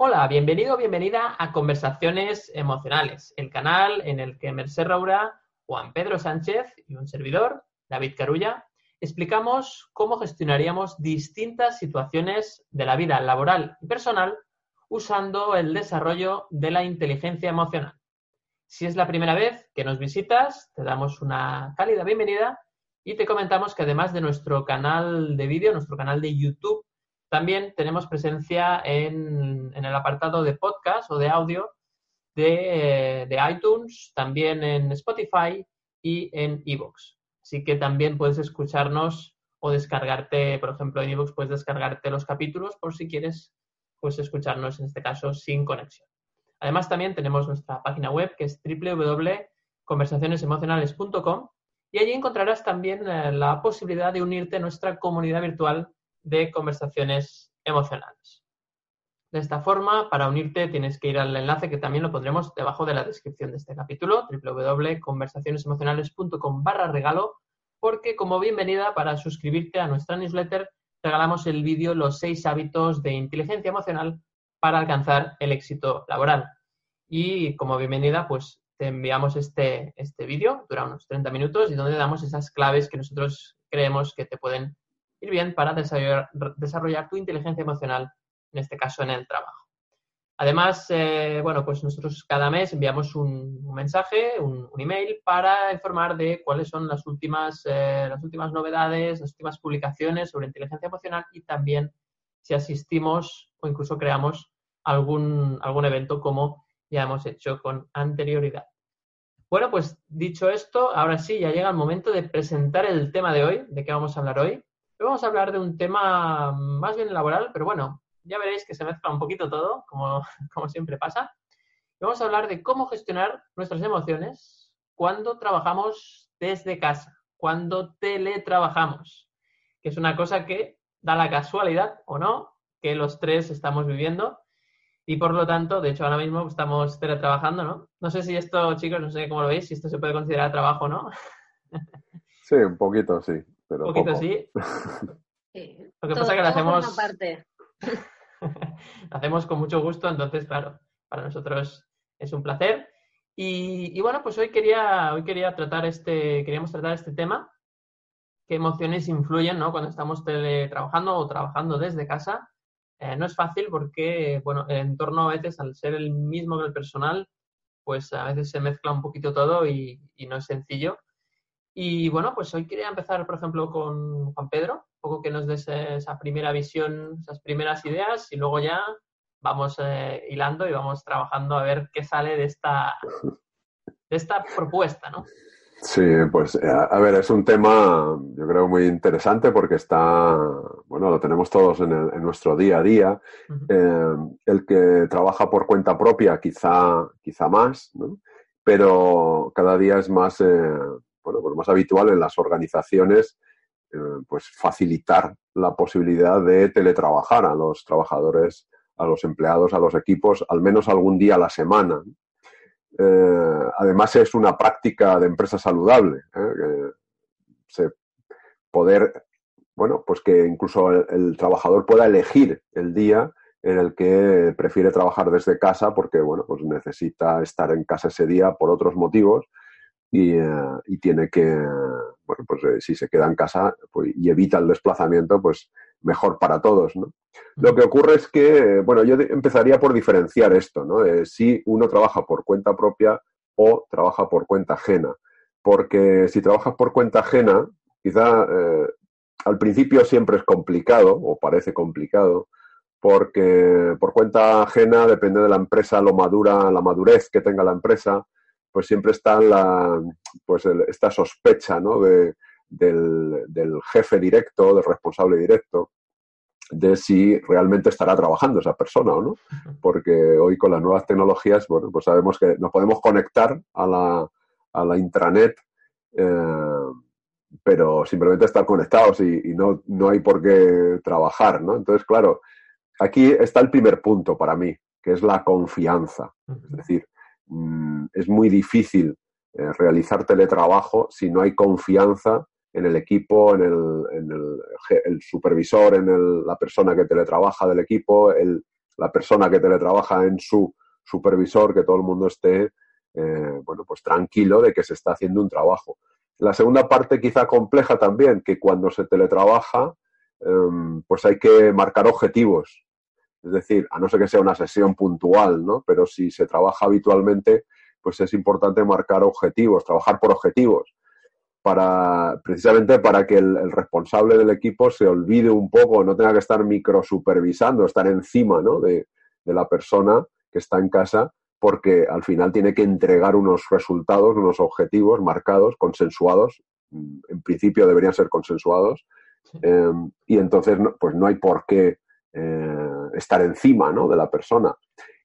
Hola, bienvenido o bienvenida a Conversaciones Emocionales, el canal en el que Merced Raura, Juan Pedro Sánchez y un servidor, David Carulla, explicamos cómo gestionaríamos distintas situaciones de la vida laboral y personal usando el desarrollo de la inteligencia emocional. Si es la primera vez que nos visitas, te damos una cálida bienvenida y te comentamos que además de nuestro canal de vídeo, nuestro canal de YouTube, también tenemos presencia en, el apartado de podcast o de audio de, iTunes, también en Spotify y en Evox. Así que también puedes escucharnos o descargarte, por ejemplo, en Evox puedes descargarte los capítulos por si quieres pues escucharnos en este caso sin conexión. Además, también tenemos nuestra página web que es www.conversacionesemocionales.com y allí encontrarás también eh, la posibilidad de unirte a nuestra comunidad virtual de conversaciones emocionales. De esta forma, para unirte tienes que ir al enlace que también lo pondremos debajo de la descripción de este capítulo, www.conversacionesemocionales.com barra regalo, porque como bienvenida para suscribirte a nuestra newsletter, regalamos el vídeo Los seis hábitos de inteligencia emocional para alcanzar el éxito laboral. Y como bienvenida, pues te enviamos este, este vídeo, dura unos 30 minutos, y donde damos esas claves que nosotros creemos que te pueden ir bien para desarrollar, tu inteligencia emocional, en este caso en el trabajo. Además, eh, bueno, pues nosotros cada mes enviamos un, mensaje, un, email para informar de cuáles son las últimas, eh, las últimas novedades, las últimas publicaciones sobre inteligencia emocional y también si asistimos o incluso creamos algún, algún evento como ya hemos hecho con anterioridad. Bueno, pues dicho esto, ahora sí, ya llega el momento de presentar el tema de hoy, de qué vamos a hablar hoy. Hoy vamos a hablar de un tema más bien laboral, pero bueno, ya veréis que se mezcla un poquito todo, como, como siempre pasa. vamos a hablar de cómo gestionar nuestras emociones cuando trabajamos desde casa, cuando teletrabajamos, que es una cosa que da la casualidad o no que los tres estamos viviendo y por lo tanto, de hecho ahora mismo estamos teletrabajando, ¿no? No sé si esto, chicos, no sé cómo lo veis, si esto se puede considerar trabajo, ¿no? Sí, un poquito, sí. Pero un poquito sí. Lo que pasa es que lo hacemos. lo hacemos con mucho gusto, entonces, claro, para nosotros es un placer. Y, bueno, pues hoy quería, hoy quería tratar este, queríamos tratar este tema, qué emociones influyen, ¿no? Cuando estamos teletrabajando o trabajando desde casa. Eh, no es fácil porque, bueno, el entorno a veces, al ser el mismo que el personal, pues a veces se mezcla un poquito todo y no es sencillo. Y bueno, pues hoy quería empezar, por ejemplo, con Juan Pedro, un poco que nos des esa primera visión, esas primeras ideas y luego ya vamos eh, hilando y vamos trabajando a ver qué sale de esta, de esta propuesta, ¿no? Sí, pues eh, a ver, es un tema yo creo muy interesante porque está, bueno, lo tenemos todos en, en nuestro día a día. Eh, el que trabaja por cuenta propia quizá, quizá más, ¿no? pero cada día es más, bueno, pues más habitual en las organizaciones, eh, pues facilitar la posibilidad de teletrabajar a los trabajadores, a los empleados, a los equipos, al menos algún día a la semana. Eh, además es una práctica de empresa saludable, ¿eh? poder, bueno, pues que incluso el, trabajador pueda elegir el día en el que prefiere trabajar desde casa porque, bueno, pues necesita estar en casa ese día por otros motivos eh, y, tiene que, bueno, pues eh, si se queda en casa pues, y evita el desplazamiento, pues mejor para todos, ¿no? Lo que ocurre es que, bueno, yo empezaría por diferenciar esto, ¿no? si uno trabaja por cuenta propia o trabaja por cuenta ajena. Porque si trabajas por cuenta ajena, quizá eh, al principio siempre es complicado, o parece complicado, porque por cuenta ajena depende de la empresa, lo madura, la madurez que tenga la empresa, pues siempre está la, pues esta sospecha ¿no? de, del, jefe directo, del responsable directo, de si realmente estará trabajando esa persona o no. Porque hoy con las nuevas tecnologías, bueno, pues sabemos que nos podemos conectar a la, a la intranet, eh, pero simplemente estar conectados y, no, no, hay por qué trabajar, ¿no? Entonces, claro, aquí está el primer punto para mí, que es la confianza. Es decir, Mm, es muy difícil eh, realizar teletrabajo si no hay confianza en el equipo, en el, supervisor, en la persona que teletrabaja del equipo, el, la persona que teletrabaja en su supervisor, que todo el mundo esté, eh, bueno, pues tranquilo de que se está haciendo un trabajo. La segunda parte quizá compleja también, que cuando se teletrabaja, em, pues hay que marcar objetivos. Es decir, a no ser que sea una sesión puntual, ¿no? Pero si se trabaja habitualmente, pues es importante marcar objetivos, trabajar por objetivos, para, precisamente para que el, responsable del equipo se olvide un poco, no tenga que estar microsupervisando, estar encima ¿no? de, de la persona que está en casa, porque al final tiene que entregar unos resultados, unos objetivos marcados, consensuados, mm, en principio deberían ser consensuados, em, y entonces pues no hay por qué eh, estar encima ¿no? de la persona.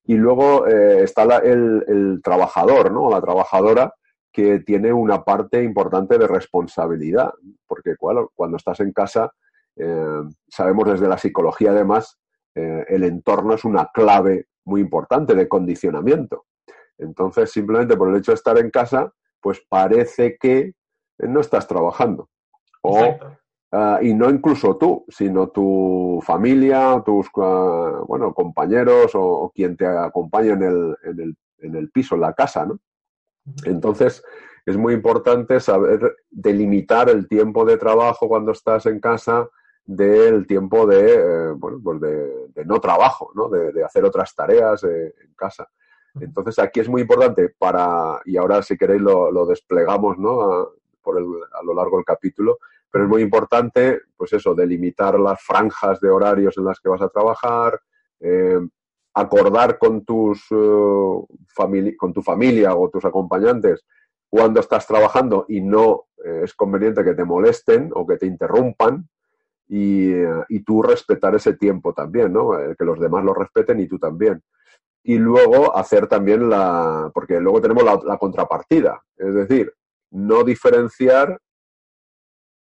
Y luego eh, está el, trabajador, ¿no? La trabajadora que tiene una parte importante de responsabilidad, porque cuando estás en casa, eh, sabemos desde la psicología además, eh, el entorno es una clave muy importante de condicionamiento. Entonces, simplemente por el hecho de estar en casa, pues parece que no estás trabajando. O Ah, y no incluso tú, sino tu familia, tus ah, bueno, compañeros o, quien te acompaña en el, en, el, en el, piso, en la casa, ¿no? Entonces, es muy importante saber delimitar el tiempo de trabajo cuando estás en casa del tiempo de, eh, bueno, pues de, no trabajo, ¿no? De, hacer otras tareas eh, en casa. Entonces, aquí es muy importante para, y ahora si queréis lo, lo desplegamos, ¿no? A, por el, a lo largo del capítulo, pero es muy importante, pues eso, delimitar las franjas de horarios en las que vas a trabajar, eh, acordar con, tus, eh, con tu familia o tus acompañantes cuando estás trabajando y no eh, es conveniente que te molesten o que te interrumpan y, tú respetar ese tiempo también, ¿no? que los demás lo respeten y tú también. Y luego hacer también la, porque luego tenemos la contrapartida, es decir, no diferenciar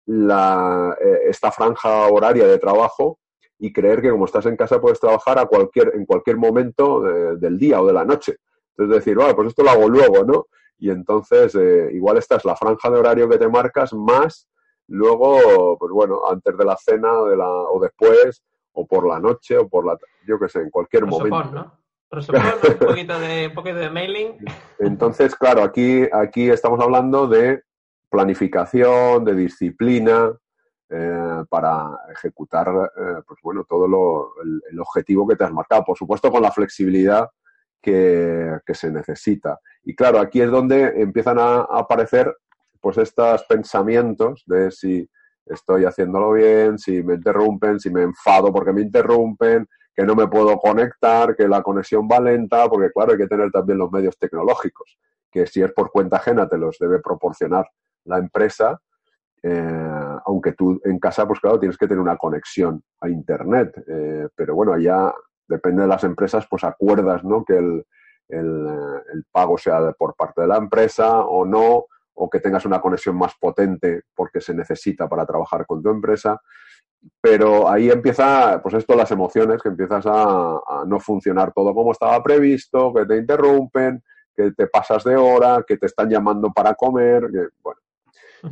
la, eh, esta franja horaria de trabajo y creer que como estás en casa puedes trabajar a cualquier, en cualquier momento del día o de la noche. Entonces decir, bueno, pues esto lo hago luego, ¿no? Y entonces eh, igual esta es la franja de horario que te marcas más luego, pues bueno, antes de la cena de la, o después o por la noche o por la, yo qué sé, en cualquier momento. ¿no? un poquito de, un poquito de mailing. Entonces, claro, aquí, aquí estamos hablando de planificación, de disciplina, eh, para ejecutar eh, pues bueno, todo lo, el, objetivo que te has marcado. Por supuesto, con la flexibilidad que, se necesita. Y claro, aquí es donde empiezan a, aparecer pues estos pensamientos de si estoy haciéndolo bien, si me interrumpen, si me enfado porque me interrumpen, que no me puedo conectar, que la conexión va lenta, porque claro, hay que tener también los medios tecnológicos, que si es por cuenta ajena te los debe proporcionar la empresa, eh, aunque tú en casa, pues claro, tienes que tener una conexión a Internet, eh, pero bueno, ya depende de las empresas, pues acuerdas, ¿no? Que el, el, pago sea por parte de la empresa o no, o que tengas una conexión más potente porque se necesita para trabajar con tu empresa. Pero ahí empieza, pues esto, las emociones, que empiezas a, a no funcionar todo como estaba previsto, que te interrumpen, que te pasas de hora, que te están llamando para comer, que, bueno,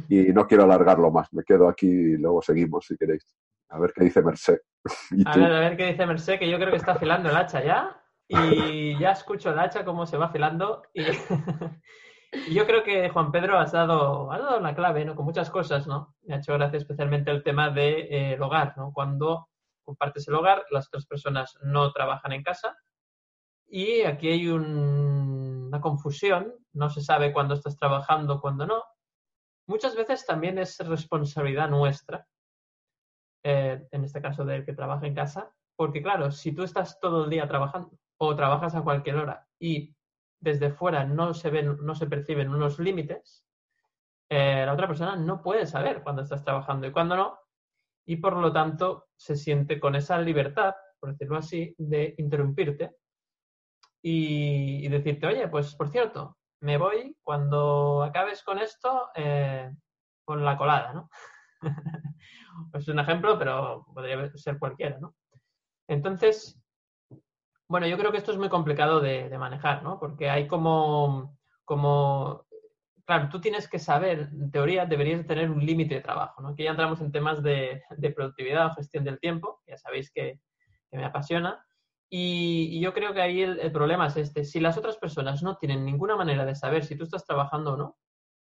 y no quiero alargarlo más. Me quedo aquí y luego seguimos si queréis. A ver qué dice Merced. a ver, a ver qué dice Merced, que yo creo que está afilando el hacha ya. Y ya escucho el hacha cómo se va afilando. Y, yo creo que Juan Pedro has dado, has dado una clave, ¿no? Con muchas cosas, ¿no? Me ha hecho gracia especialmente el tema del de, eh, hogar, ¿no? Cuando compartes el hogar, las otras personas no trabajan en casa. Y aquí hay una confusión, no se sabe cuándo estás trabajando, cuándo no muchas veces también es responsabilidad nuestra, eh, en este caso del que trabaja en casa, porque claro, si tú estás todo el día trabajando o trabajas a cualquier hora y desde fuera no se ven, no se perciben unos límites, eh, la otra persona no puede saber cuándo estás trabajando y cuándo no, y por lo tanto se siente con esa libertad, por decirlo así, de interrumpirte y decirte, oye, pues por cierto, me voy cuando acabes con esto eh, con la colada, ¿no? es un ejemplo, pero podría ser cualquiera, ¿no? Entonces, bueno, yo creo que esto es muy complicado de, manejar, ¿no? Porque hay como, como, claro, tú tienes que saber, en teoría deberías tener un límite de trabajo, ¿no? Aquí ya entramos en temas de, productividad o gestión del tiempo, ya sabéis que me apasiona, Y, yo creo que ahí el, problema es este. Si las otras personas no tienen ninguna manera de saber si tú estás trabajando o no,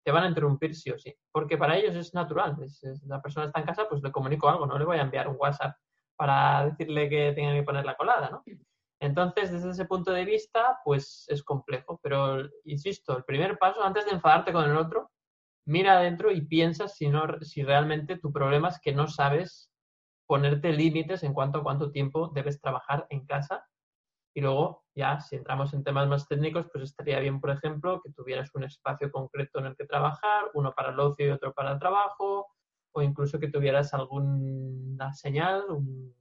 te van a interrumpir sí o sí. Porque para ellos es natural. la persona está en casa, pues le comunico algo, no le voy a enviar un WhatsApp para decirle que tenga que poner la colada, ¿no? Entonces, desde ese punto de vista, pues es complejo. Pero, insisto, el primer paso, antes de enfadarte con el otro, mira adentro y piensa si, no, si realmente tu problema es que no sabes ponerte límites en cuanto a cuánto tiempo debes trabajar en casa. Y luego, ya, si entramos en temas más técnicos, pues estaría bien, por ejemplo, que tuvieras un espacio concreto en el que trabajar, uno para el ocio y otro para el trabajo, o incluso que tuvieras alguna señal, un,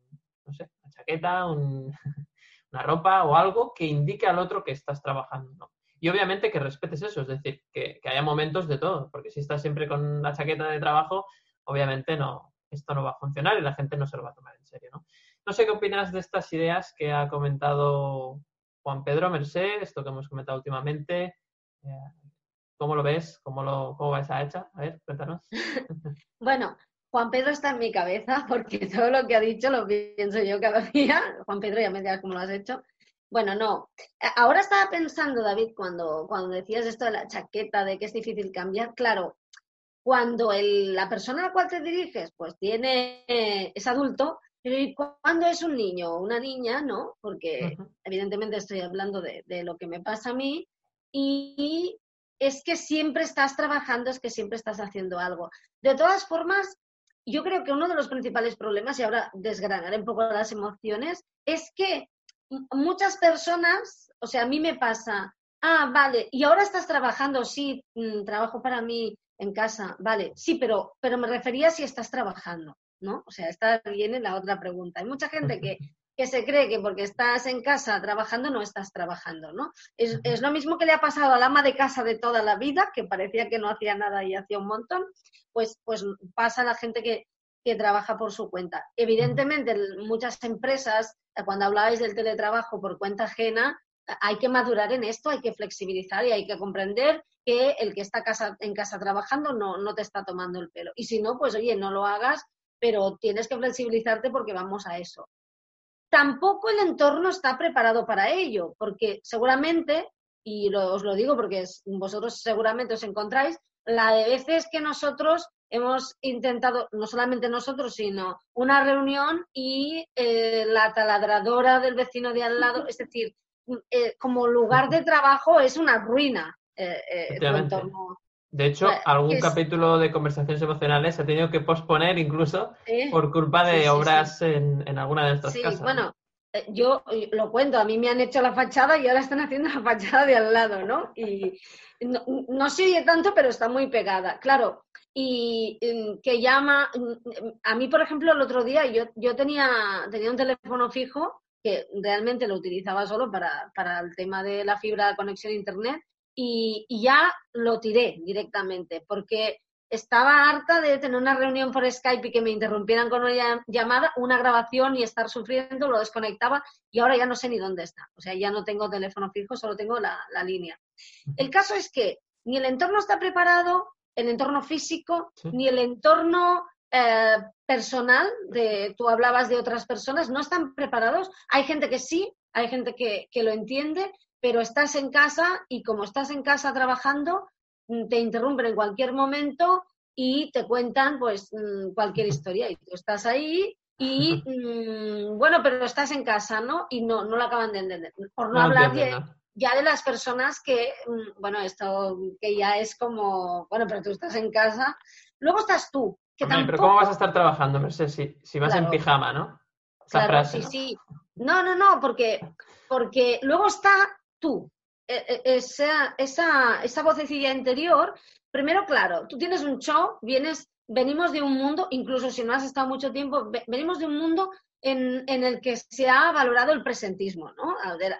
no sé, una chaqueta, un, una ropa o algo que indique al otro que estás trabajando, ¿no? Y obviamente que respetes eso, es decir, que, que haya momentos de todo, porque si estás siempre con la chaqueta de trabajo, obviamente no, esto no va a funcionar y la gente no se lo va a tomar en serio, ¿no? No sé qué opinas de estas ideas que ha comentado Juan Pedro Merced, esto que hemos comentado últimamente. Eh, ¿Cómo lo ves? ¿Cómo, lo, cómo va esa hecha? A ver, cuéntanos. bueno, Juan Pedro está en mi cabeza porque todo lo que ha dicho lo pienso yo cada día. Juan Pedro, ya me dirás cómo lo has hecho. Bueno, no. Ahora estaba pensando, David, cuando, cuando decías esto de la chaqueta, de que es difícil cambiar. Claro, cuando la persona a la cual te diriges pues tiene, es adulto, pero ¿y cuando es un niño o una niña? No, porque evidentemente estoy hablando de, lo que me pasa a mí y es que siempre estás trabajando, es que siempre estás haciendo algo. De todas formas, yo creo que uno de los principales problemas, y ahora desgranaré un poco las emociones, es que muchas personas, o sea, a mí me pasa, ah, vale, y ahora estás trabajando, sí, mm, trabajo para mí, en casa, vale, sí, pero, pero me refería si estás trabajando, ¿no? O sea, esta viene la otra pregunta. Hay mucha gente que, que se cree que porque estás en casa trabajando no estás trabajando, ¿no? Es, es, lo mismo que le ha pasado al ama de casa de toda la vida, que parecía que no hacía nada y hacía un montón, pues, pues pasa a la gente que, que trabaja por su cuenta. Evidentemente, muchas empresas, cuando hablabais del teletrabajo por cuenta ajena, hay que madurar en esto, hay que flexibilizar y hay que comprender que el que está casa, en casa trabajando no, no te está tomando el pelo. Y si no, pues oye, no lo hagas, pero tienes que flexibilizarte porque vamos a eso. Tampoco el entorno está preparado para ello, porque seguramente, y os lo digo porque vosotros seguramente os encontráis, la de veces que nosotros hemos intentado, no solamente nosotros, sino una reunión y eh, la taladradora del vecino de al lado, es decir, eh, como lugar de trabajo es una ruina. Eh, eh, de hecho, algún capítulo de conversaciones emocionales se ha tenido que posponer incluso por culpa de obras En, en, alguna de estas casas. Bueno, yo lo cuento, a mí me han hecho la fachada y ahora están haciendo la fachada de al lado, ¿no? Y no, no se oye tanto, pero está muy pegada. Claro, y mm, que llama, mm, a mí, por ejemplo, el otro día yo, yo tenía, tenía un teléfono fijo que realmente lo utilizaba solo para, para el tema de la fibra de conexión a Internet y, ya lo tiré directamente porque estaba harta de tener una reunión por Skype y que me interrumpieran con una llamada, una grabación y estar sufriendo, lo desconectaba y ahora ya no sé ni dónde está. O sea, ya no tengo teléfono fijo, solo tengo la, la línea. El caso es que ni el entorno está preparado, el entorno físico, ni el entorno eh, personal, de, tú hablabas de otras personas, no están preparados. Hay gente que sí, hay gente que, lo entiende, pero estás en casa y como estás en casa trabajando, mm, te interrumpen en cualquier momento y te cuentan pues mm, cualquier historia y tú estás ahí y mm, bueno, pero estás en casa, ¿no? Y no, no lo acaban de entender. Por no, hablar ya de las personas que, bueno, esto que ya es como, bueno, pero tú estás en casa. Luego estás tú, pero ¿cómo vas a estar trabajando, Mercedes, si, si vas en pijama, ¿no? claro, sí, sí. No, no, no, porque, porque luego está tú, e, e, esa, esa, esa vocecilla interior. Primero, claro, tú tienes un show, vienes, venimos de un mundo, incluso si no has estado mucho tiempo, venimos de un mundo en, en el que se ha valorado el presentismo, ¿no? Ver,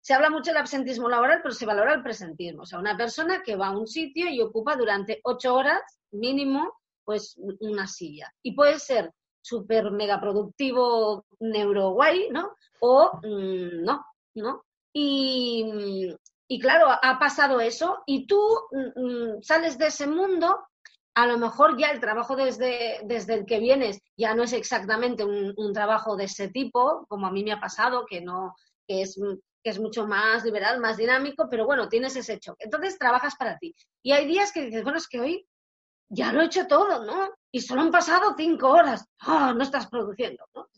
se habla mucho del absentismo laboral, pero se valora el presentismo. O sea, una persona que va a un sitio y ocupa durante ocho horas mínimo, pues una silla. Y puede ser súper mega productivo, neuro guay, ¿no? O mm, no, ¿no? Y, y, claro, ha pasado eso y tú mm, mm, sales de ese mundo a lo mejor ya el trabajo desde, desde el que vienes ya no es exactamente un, trabajo de ese tipo, como a mí me ha pasado, que no, que es, que es mucho más liberal, más dinámico, pero bueno, tienes ese choque. Entonces trabajas para ti. Y hay días que dices, bueno, es que hoy ya lo he hecho todo, ¿no? Y solo han pasado cinco horas. ¡Ah, no estás produciendo, ¿no?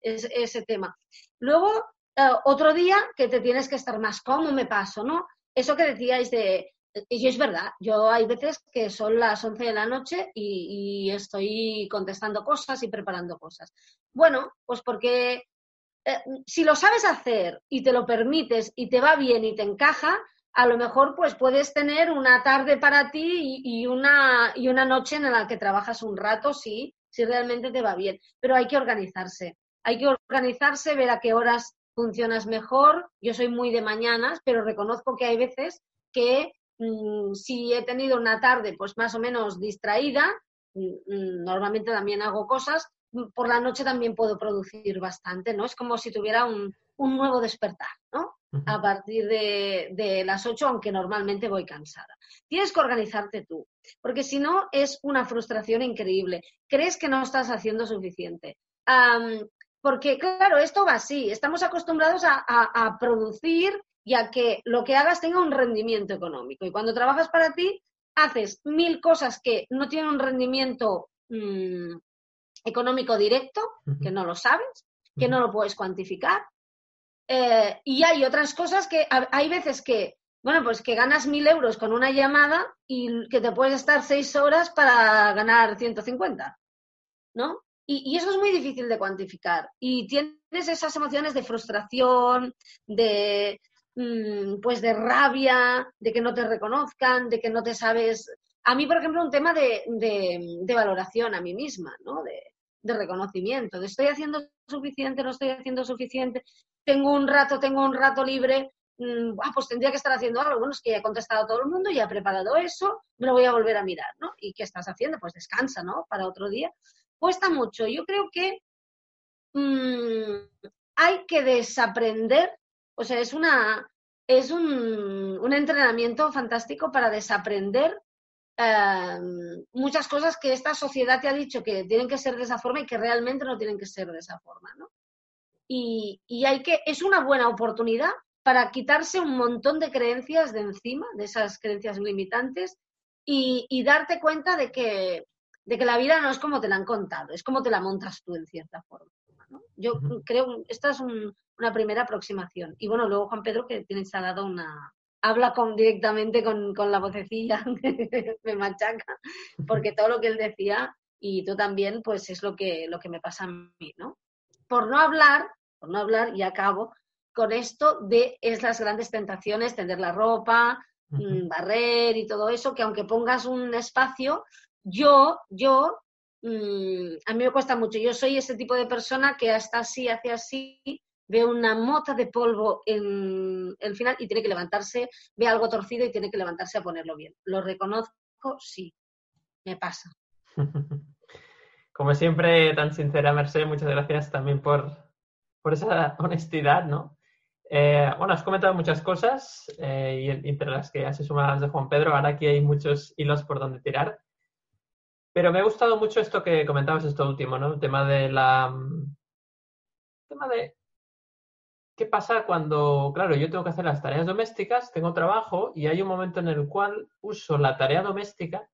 Ese, tema. Luego, eh, otro día que te tienes que estar más cómodo, me paso, ¿no? Eso que decíais de y es verdad, yo hay veces que son las 11 de la noche y, estoy contestando cosas y preparando cosas. Bueno, pues porque eh, si lo sabes hacer y te lo permites y te va bien y te encaja, a lo mejor pues puedes tener una tarde para ti y, una, y una noche en la que trabajas un rato, sí, si realmente te va bien. Pero hay que organizarse. Hay que organizarse, ver a qué horas funcionas mejor. Yo soy muy de mañanas, pero reconozco que hay veces que Mm, si he tenido una tarde pues más o menos distraída, mm, mm, normalmente también hago cosas, por la noche también puedo producir bastante, ¿no? Es como si tuviera un, nuevo despertar, ¿no? A partir de, de, las 8, aunque normalmente voy cansada. Tienes que organizarte tú, porque si no es una frustración increíble. Crees que no estás haciendo suficiente. Porque, claro, esto va así. Estamos acostumbrados a, a producir ya que lo que hagas tenga un rendimiento económico. Y cuando trabajas para ti, haces mil cosas que no tienen un rendimiento mm, económico directo, que no lo sabes, que no lo puedes cuantificar. Eh, y hay otras cosas que hay veces que, bueno, pues que ganas mil euros con una llamada y que te puedes estar seis horas para ganar 150, ¿no? Y, eso es muy difícil de cuantificar. Y tienes esas emociones de frustración, de, Mm, pues de rabia, de que no te reconozcan, de que no te sabes. A mí, por ejemplo, un tema de, de, valoración a mí misma, ¿no? De, de, reconocimiento, de estoy haciendo suficiente, no estoy haciendo suficiente, tengo un rato, tengo un rato libre, ah, pues tendría que estar haciendo algo. Bueno, es que ya he contestado a todo el mundo, ya he preparado eso, me lo voy a volver a mirar, ¿no? ¿Y qué estás haciendo? Pues descansa, ¿no? Para otro día. Cuesta mucho. Yo creo que mm, hay que desaprender o sea, es una es un, un entrenamiento fantástico para desaprender em, muchas cosas que esta sociedad te ha dicho que tienen que ser de esa forma y que realmente no tienen que ser de esa forma, ¿no? Y, y hay que, es una buena oportunidad para quitarse un montón de creencias de encima, de esas creencias limitantes, y, y darte cuenta de que, de que la vida no es como te la han contado, es como te la montas tú en cierta forma. Yo creo, esta es una primera aproximación. Y bueno, luego Juan Pedro que tiene dado una... Habla con, directamente con, con la vocecilla, me machaca, porque todo lo que él decía y tú también, pues es lo que, lo que me pasa a mí, ¿no? Por no hablar, por no hablar, y acabo, con esto de es las grandes tentaciones, tender la ropa, mm, barrer y todo eso, que aunque pongas un espacio, yo, yo Mm, a mí me cuesta mucho. Yo soy ese tipo de persona que hasta así, hace así, ve una mota de polvo en el final y tiene que levantarse, ve algo torcido y tiene que levantarse a ponerlo bien. Lo reconozco, sí, me pasa. Como siempre, tan sincera, Mercedes, muchas gracias también por, por esa honestidad, ¿no? Eh, bueno, has comentado muchas cosas eh, y entre las que has sumado las de Juan Pedro, ahora aquí hay muchos hilos por donde tirar. Pero me ha gustado mucho esto que comentabas, esto último, ¿no? El tema de la. El tema de. ¿Qué pasa cuando, claro, yo tengo que hacer las tareas domésticas, tengo trabajo y hay un momento en el cual uso la tarea doméstica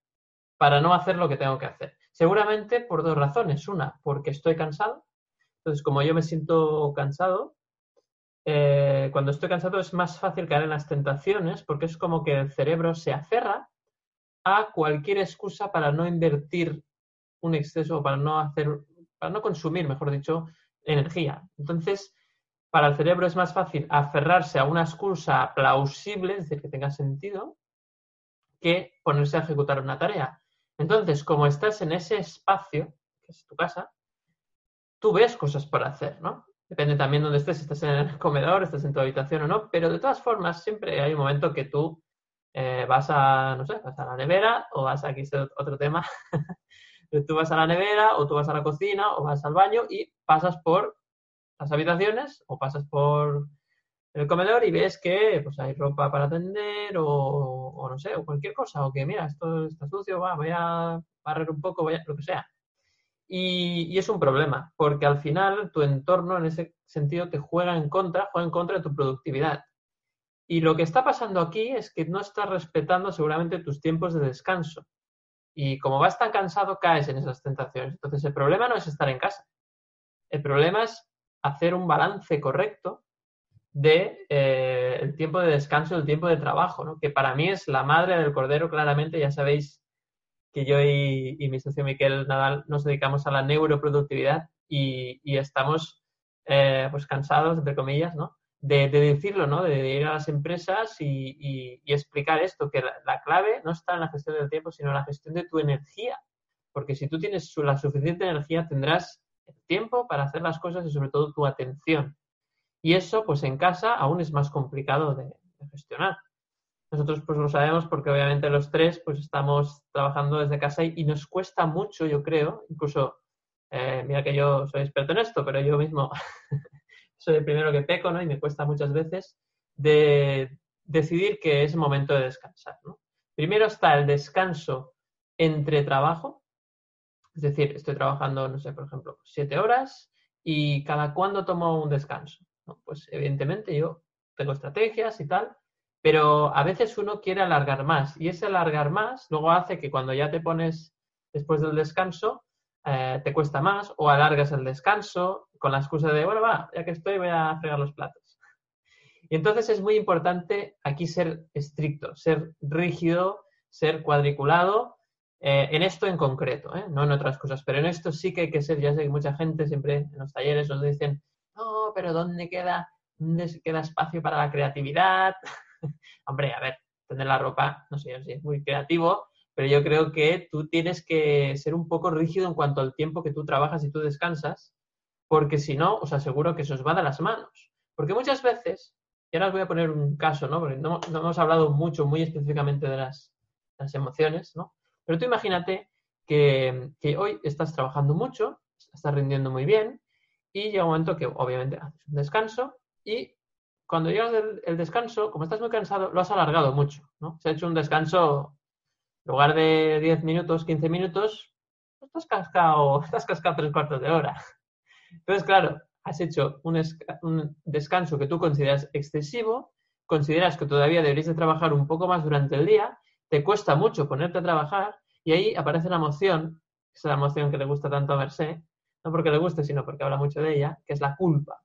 para no hacer lo que tengo que hacer? Seguramente por dos razones. Una, porque estoy cansado. Entonces, como yo me siento cansado, eh, cuando estoy cansado es más fácil caer en las tentaciones porque es como que el cerebro se aferra a cualquier excusa para no invertir un exceso, para no hacer, para no consumir, mejor dicho, energía. Entonces, para el cerebro es más fácil aferrarse a una excusa plausible, es decir, que tenga sentido, que ponerse a ejecutar una tarea. Entonces, como estás en ese espacio, que es tu casa, tú ves cosas por hacer, ¿no? Depende también de dónde estés, si estás en el comedor, estás en tu habitación o no, pero de todas formas siempre hay un momento que tú eh, vas a, no sé, vas a la nevera o vas a, aquí otro tema, tú vas a la nevera o tú vas a la cocina o vas al baño y pasas por las habitaciones o pasas por el comedor y ves que pues hay ropa para tender o, no sé, o cualquier cosa, o que mira, esto está sucio, va, voy a barrer un poco, voy a, lo que sea. Y, y, es un problema, porque al final tu entorno en ese sentido te juega en contra, juega en contra de tu productividad. Y lo que está pasando aquí es que no estás respetando seguramente tus tiempos de descanso. Y como vas tan cansado, caes en esas tentaciones. Entonces, el problema no es estar en casa. El problema es hacer un balance correcto de eh, el tiempo de descanso, el tiempo de trabajo, ¿no? que para mí es la madre del cordero, claramente, ya sabéis que yo y, mi socio Miquel Nadal nos dedicamos a la neuroproductividad y, estamos eh, pues cansados, entre comillas, ¿no? De, decirlo, ¿no? De, ir a las empresas y, explicar esto, que la, clave no está en la gestión del tiempo, sino en la gestión de tu energía. Porque si tú tienes la suficiente energía, tendrás el tiempo para hacer las cosas y sobre todo tu atención. Y eso, pues en casa aún es más complicado de, gestionar. Nosotros pues lo sabemos porque obviamente los tres pues estamos trabajando desde casa y, nos cuesta mucho, yo creo, incluso, eh, mira que yo soy experto en esto, pero yo mismo soy el primero que peco, ¿no? Y me cuesta muchas veces de decidir que es momento de descansar. Primero está el descanso entre trabajo, es decir, estoy trabajando, no sé, por ejemplo, siete horas y cada cuándo tomo un descanso. Pues evidentemente yo tengo estrategias y tal, pero a veces uno quiere alargar más y ese alargar más luego hace que cuando ya te pones después del descanso eh, te cuesta más o alargas el descanso con la excusa de, bueno, va, ya que estoy voy a fregar los platos. Y entonces es muy importante aquí ser estricto, ser rígido, ser cuadriculado eh, en esto en concreto, ¿eh? no en otras cosas, pero en esto sí que hay que ser, ya sé que mucha gente siempre en los talleres nos dicen, no, pero ¿dónde queda, dónde queda espacio para la creatividad? Hombre, a ver, tener la ropa, no sé si es muy creativo, pero yo creo que tú tienes que ser un poco rígido en cuanto al tiempo que tú trabajas y tú descansas, porque si no, os aseguro que se os va de las manos. Porque muchas veces, y ahora os voy a poner un caso, ¿no? Porque no, hemos hablado mucho, muy específicamente de las, emociones, ¿no? Pero tú imagínate que, hoy estás trabajando mucho, estás rindiendo muy bien, y llega un momento que obviamente haces un descanso y cuando llegas del descanso, como estás muy cansado, lo has alargado mucho, ¿no? Se ha hecho un descanso, lugar de 10 minutos, 15 minutos, pues estás cascado, estás cascado tres cuartos de hora. Entonces, claro, has hecho un, descanso que tú consideras excesivo, consideras que todavía deberías de trabajar un poco más durante el día, te cuesta mucho ponerte a trabajar y ahí aparece la emoción, que es la emoción que le gusta tanto a Mercé, no porque le guste, sino porque habla mucho de ella, que es la culpa.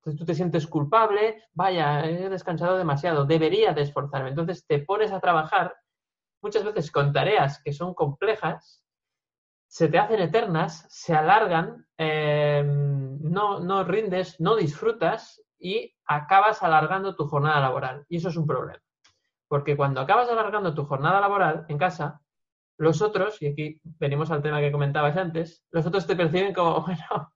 Entonces tú te sientes culpable, vaya, he descansado demasiado, debería de esforzarme. Entonces te pones a trabajar muchas veces con tareas que son complejas, se te hacen eternas, se alargan, eh, no, no rindes, no disfrutas y acabas alargando tu jornada laboral. Y eso es un problema. Porque cuando acabas alargando tu jornada laboral en casa, los otros, y aquí venimos al tema que comentabas antes, los otros te perciben como, bueno,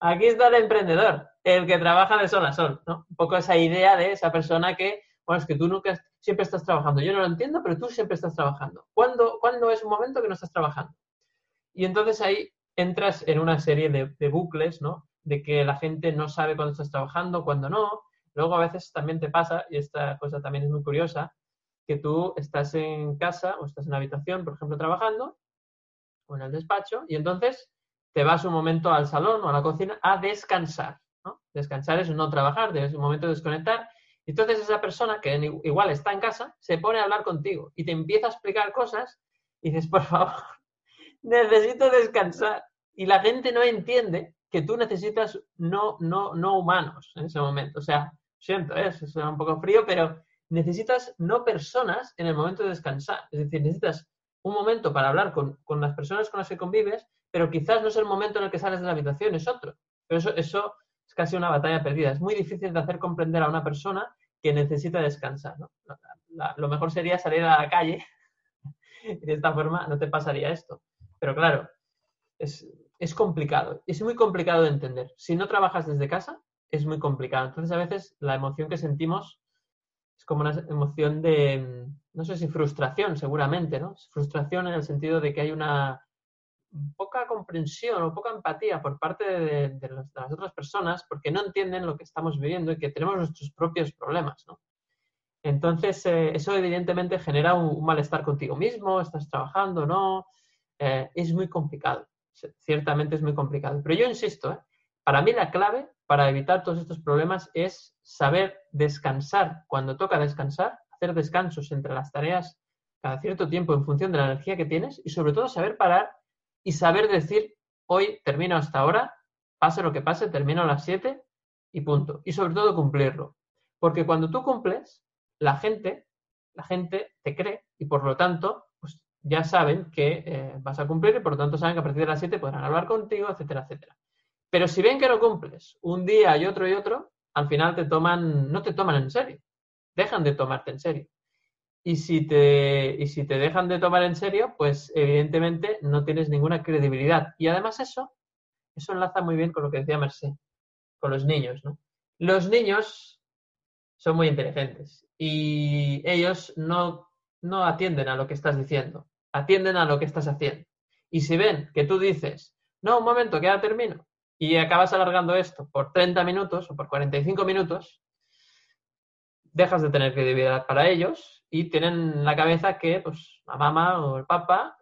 aquí está el emprendedor, el que trabaja de sol a sol, ¿no? Un poco esa idea de esa persona que, bueno, es que tú nunca, siempre estás trabajando. Yo no lo entiendo, pero tú siempre estás trabajando. ¿Cuándo, ¿cuándo es un momento que no estás trabajando? Y entonces ahí entras en una serie de, de bucles, ¿no? De que la gente no sabe cuándo estás trabajando, cuándo no. Luego a veces también te pasa, y esta cosa también es muy curiosa, que tú estás en casa o estás en la habitación, por ejemplo, trabajando o en el despacho y entonces te vas un momento al salón o a la cocina a descansar. Descansar es no trabajar, es un momento de desconectar. Entonces esa persona que igual está en casa se pone a hablar contigo y te empieza a explicar cosas y dices, por favor, necesito descansar. Y la gente no entiende que tú necesitas no, no, no humanos en ese momento. O sea, siento, ¿eh? eso suena un poco frío, pero necesitas no personas en el momento de descansar. Es decir, necesitas un momento para hablar con, las personas con las que convives, pero quizás no es el momento en el que sales de la habitación, es otro. Pero eso, eso es casi una batalla perdida. Es muy difícil de hacer comprender a una persona que necesita descansar. lo mejor sería salir a la calle y de esta forma no te pasaría esto. Pero claro, es, es complicado. Es muy complicado de entender. Si no trabajas desde casa, es muy complicado. Entonces, a veces la emoción que sentimos es como una emoción de, no sé si frustración, seguramente, ¿no? Frustración en el sentido de que hay una, poca comprensión o poca empatía por parte de, las otras personas porque no entienden lo que estamos viviendo y que tenemos nuestros propios problemas, ¿no? Entonces, eh, eso evidentemente genera un, malestar contigo mismo, estás trabajando, ¿no? Eh, es muy complicado, ciertamente es muy complicado. Pero yo insisto, ¿eh? para mí la clave para evitar todos estos problemas es saber descansar cuando toca descansar, hacer descansos entre las tareas cada cierto tiempo en función de la energía que tienes y sobre todo saber parar y saber decir, hoy termino hasta ahora, pase lo que pase, termino a las 7 y punto. Y sobre todo cumplirlo. Porque cuando tú cumples, la gente, la gente te cree y por lo tanto, pues ya saben que eh, vas a cumplir y por lo tanto saben que a partir de las 7 podrán hablar contigo, etcétera, etcétera. Pero si ven que no cumples un día y otro y otro, al final te toman, no te toman en serio. Dejan de tomarte en serio. Y si, te, y si te dejan de tomar en serio, pues evidentemente no tienes ninguna credibilidad. Y además eso, eso enlaza muy bien con lo que decía Merced, con los niños, ¿no? Los niños son muy inteligentes y ellos no, no atienden a lo que estás diciendo, atienden a lo que estás haciendo. Y si ven que tú dices, no, un momento, que ya termino, y acabas alargando esto por 30 minutos o por 45 minutos, dejas de tener credibilidad para ellos y tienen en la cabeza que pues, la mamá o el papá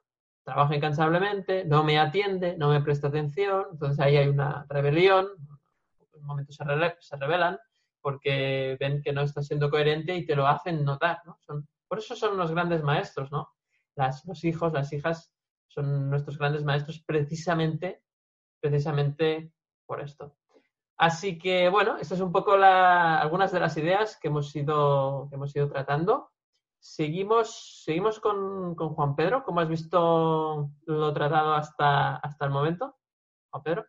trabaja incansablemente, no me atiende, no me presta atención, entonces ahí hay una rebelión, en un momento se, se rebelan porque ven que no está siendo coherente y te lo hacen notar, ¿no? Son, por eso son los grandes maestros, ¿no? Las, los hijos, las hijas son nuestros grandes maestros precisamente, precisamente por esto. Así que, bueno, estas son un poco algunas de las ideas que hemos ido, que hemos ido tratando. Seguimos, seguimos con, Juan Pedro. ¿Cómo has visto lo tratado hasta, hasta el momento, Juan Pedro?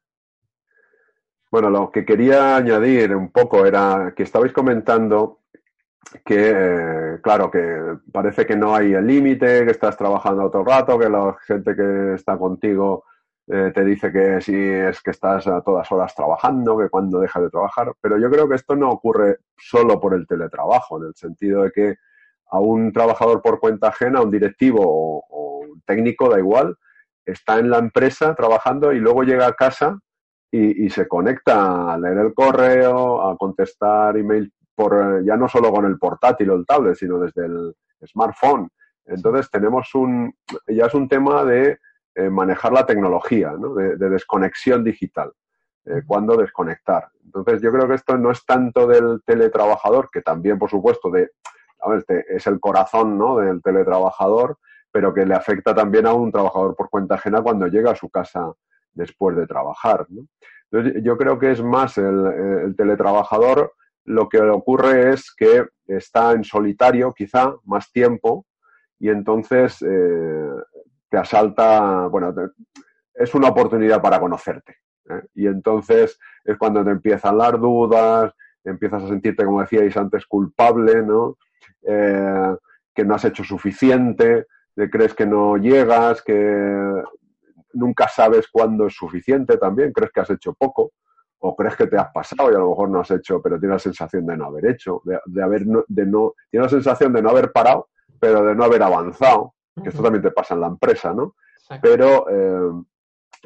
Bueno, lo que quería añadir un poco era que estabais comentando que, eh, claro, que parece que no hay el límite, que estás trabajando el rato, que la gente que está contigo eh, te dice que si es que estás a todas horas trabajando, que cuando dejas de trabajar, pero yo creo que esto no ocurre solo por el teletrabajo, en el sentido de que a un trabajador por cuenta ajena, un directivo o, un técnico, da igual, está en la empresa trabajando y luego llega a casa y, se conecta a leer el correo, a contestar email por, ya no solo con el portátil o el tablet, sino desde el smartphone. Entonces tenemos un, ya es un tema de eh, manejar la tecnología, ¿no? de, desconexión digital. Eh, cuándo desconectar. Entonces, yo creo que esto no es tanto del teletrabajador, que también, por supuesto, de, este es el corazón ¿no? del teletrabajador, pero que le afecta también a un trabajador por cuenta ajena cuando llega a su casa después de trabajar. Entonces, yo creo que es más el, teletrabajador, lo que le ocurre es que está en solitario quizá más tiempo y entonces eh, te asalta, bueno, es una oportunidad para conocerte. ¿eh? Y entonces es cuando te empiezan las dudas, empiezas a sentirte, como decíais antes, culpable, ¿no? Eh, que no has hecho suficiente, que crees que no llegas, que nunca sabes cuándo es suficiente también, crees que has hecho poco, o crees que te has pasado y a lo mejor no has hecho, pero tienes la sensación de no haber hecho, de, haber de no, tienes la sensación de no haber parado, pero de no haber avanzado que esto también te pasa en la empresa, ¿no? Pero, eh,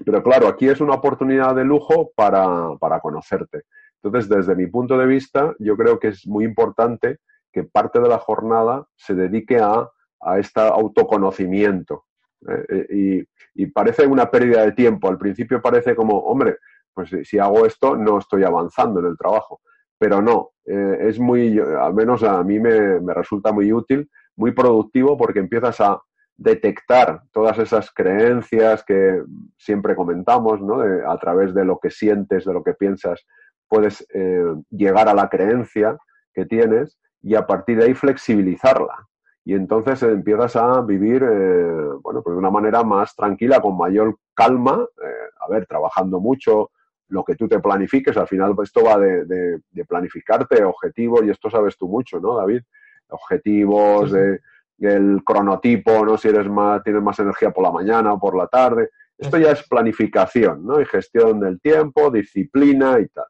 pero claro, aquí es una oportunidad de lujo para, para conocerte. Entonces, desde mi punto de vista, yo creo que es muy importante que parte de la jornada se dedique a, a este autoconocimiento. ¿eh? Eh, y, y, parece una pérdida de tiempo. Al principio parece como, hombre, pues si hago esto no estoy avanzando en el trabajo. Pero no, es muy, al menos a mí me, me resulta muy útil, muy productivo porque empiezas a detectar todas esas creencias que siempre comentamos, ¿no? a través de lo que sientes, de lo que piensas, puedes eh, llegar a la creencia que tienes y a partir de ahí flexibilizarla. Y entonces empiezas a vivir, eh, bueno, pues de una manera más tranquila, con mayor calma, eh, a ver, trabajando mucho, lo que tú te planifiques, al final esto va de, de planificarte objetivos, y esto sabes tú mucho, ¿no, David? Objetivos, de el cronotipo, ¿no? Si eres más, tienes más energía por la mañana o por la tarde. Esto ya es planificación, ¿no? Y gestión del tiempo, disciplina y tal.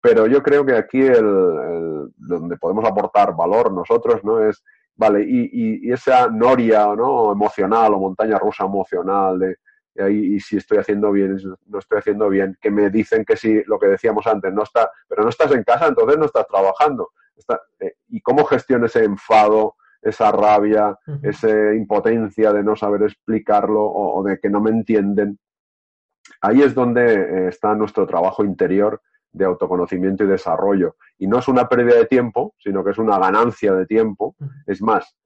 Pero yo creo que aquí el, donde podemos aportar valor nosotros, ¿no? Es, vale, y, y, esa noria, ¿no? Emocional o montaña rusa emocional de, y, si estoy haciendo bien, no estoy haciendo bien, que me dicen que sí, lo que decíamos antes, no está, pero no estás en casa, entonces no estás trabajando. Eh, ¿Y cómo gestiono ese enfado, esa rabia, esa impotencia de no saber explicarlo o, de que no me entienden? Ahí es donde eh, está nuestro trabajo interior de autoconocimiento y desarrollo. Y no es una pérdida de tiempo, sino que es una ganancia de tiempo. Es más,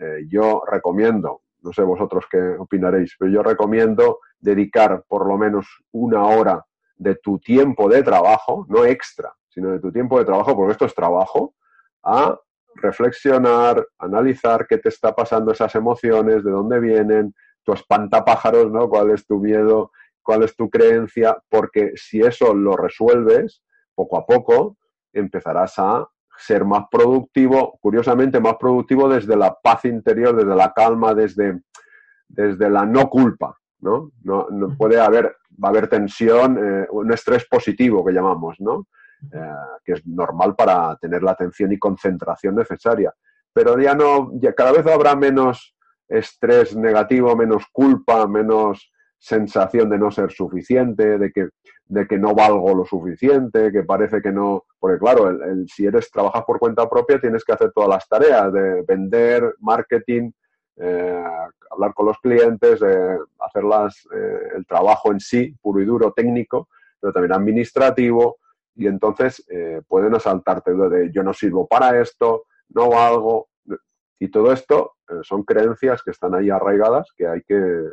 eh, yo recomiendo, no sé vosotros qué opinaréis, pero yo recomiendo dedicar por lo menos una hora de tu tiempo de trabajo, no extra, sino de tu tiempo de trabajo, porque esto es trabajo, a reflexionar, analizar qué te está pasando esas emociones, de dónde vienen, tu espantapájaros, ¿no? ¿Cuál es tu miedo? ¿Cuál es tu creencia? Porque si eso lo resuelves, poco a poco empezarás a ser más productivo, curiosamente más productivo desde la paz interior, desde la calma, desde, desde la no culpa, ¿no? No, puede haber, va a haber tensión, eh, un estrés positivo que llamamos, ¿no? Eh, que es normal para tener la atención y concentración necesaria. Pero ya no, ya cada vez habrá menos estrés negativo, menos culpa, menos sensación de no ser suficiente, de que, de que no valgo lo suficiente, que parece que no. Porque, claro, el, si eres, trabajas por cuenta propia, tienes que hacer todas las tareas de vender, marketing, eh, hablar con los clientes, eh, hacer el trabajo en sí, puro y duro, técnico, pero también administrativo, y entonces eh, pueden asaltarte de yo no sirvo para esto, no valgo. Y todo esto eh, son creencias que están ahí arraigadas que hay que,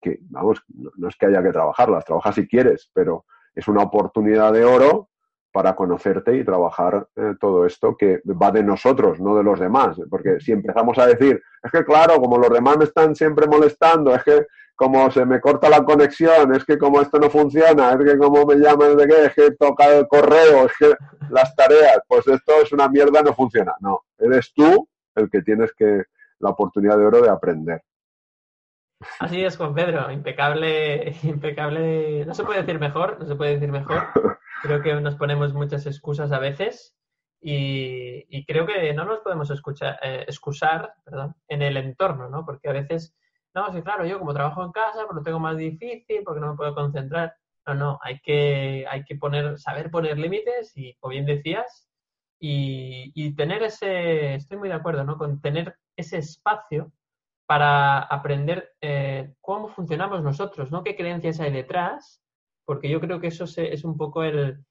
que, vamos, no es que haya que trabajarlas, trabaja si quieres, pero es una oportunidad de oro para conocerte y trabajar eh, todo esto que va de nosotros, no de los demás. Porque si empezamos a decir, es que claro, como los demás me están siempre molestando, es que como se me corta la conexión, es que como esto no funciona, es que como me llaman de qué, es que toca el correo, es que las tareas, pues esto es una mierda, no funciona. No, eres tú el que tienes que la oportunidad de oro de aprender. Así es, Juan Pedro, impecable, impecable, no se puede decir mejor, no se puede decir mejor. Creo que nos ponemos muchas excusas a veces y, creo que no nos podemos escuchar, eh, excusar perdón, en el entorno, ¿no? Porque a veces no, sí, claro, yo como trabajo en casa, pues lo tengo más difícil, porque no me puedo concentrar. No, no, hay que, hay que poner, saber poner límites y, como bien decías, y, tener ese, estoy muy de acuerdo, ¿no? Con tener ese espacio para aprender eh, cómo funcionamos nosotros, ¿no? ¿Qué creencias hay detrás? Porque yo creo que eso es un poco el,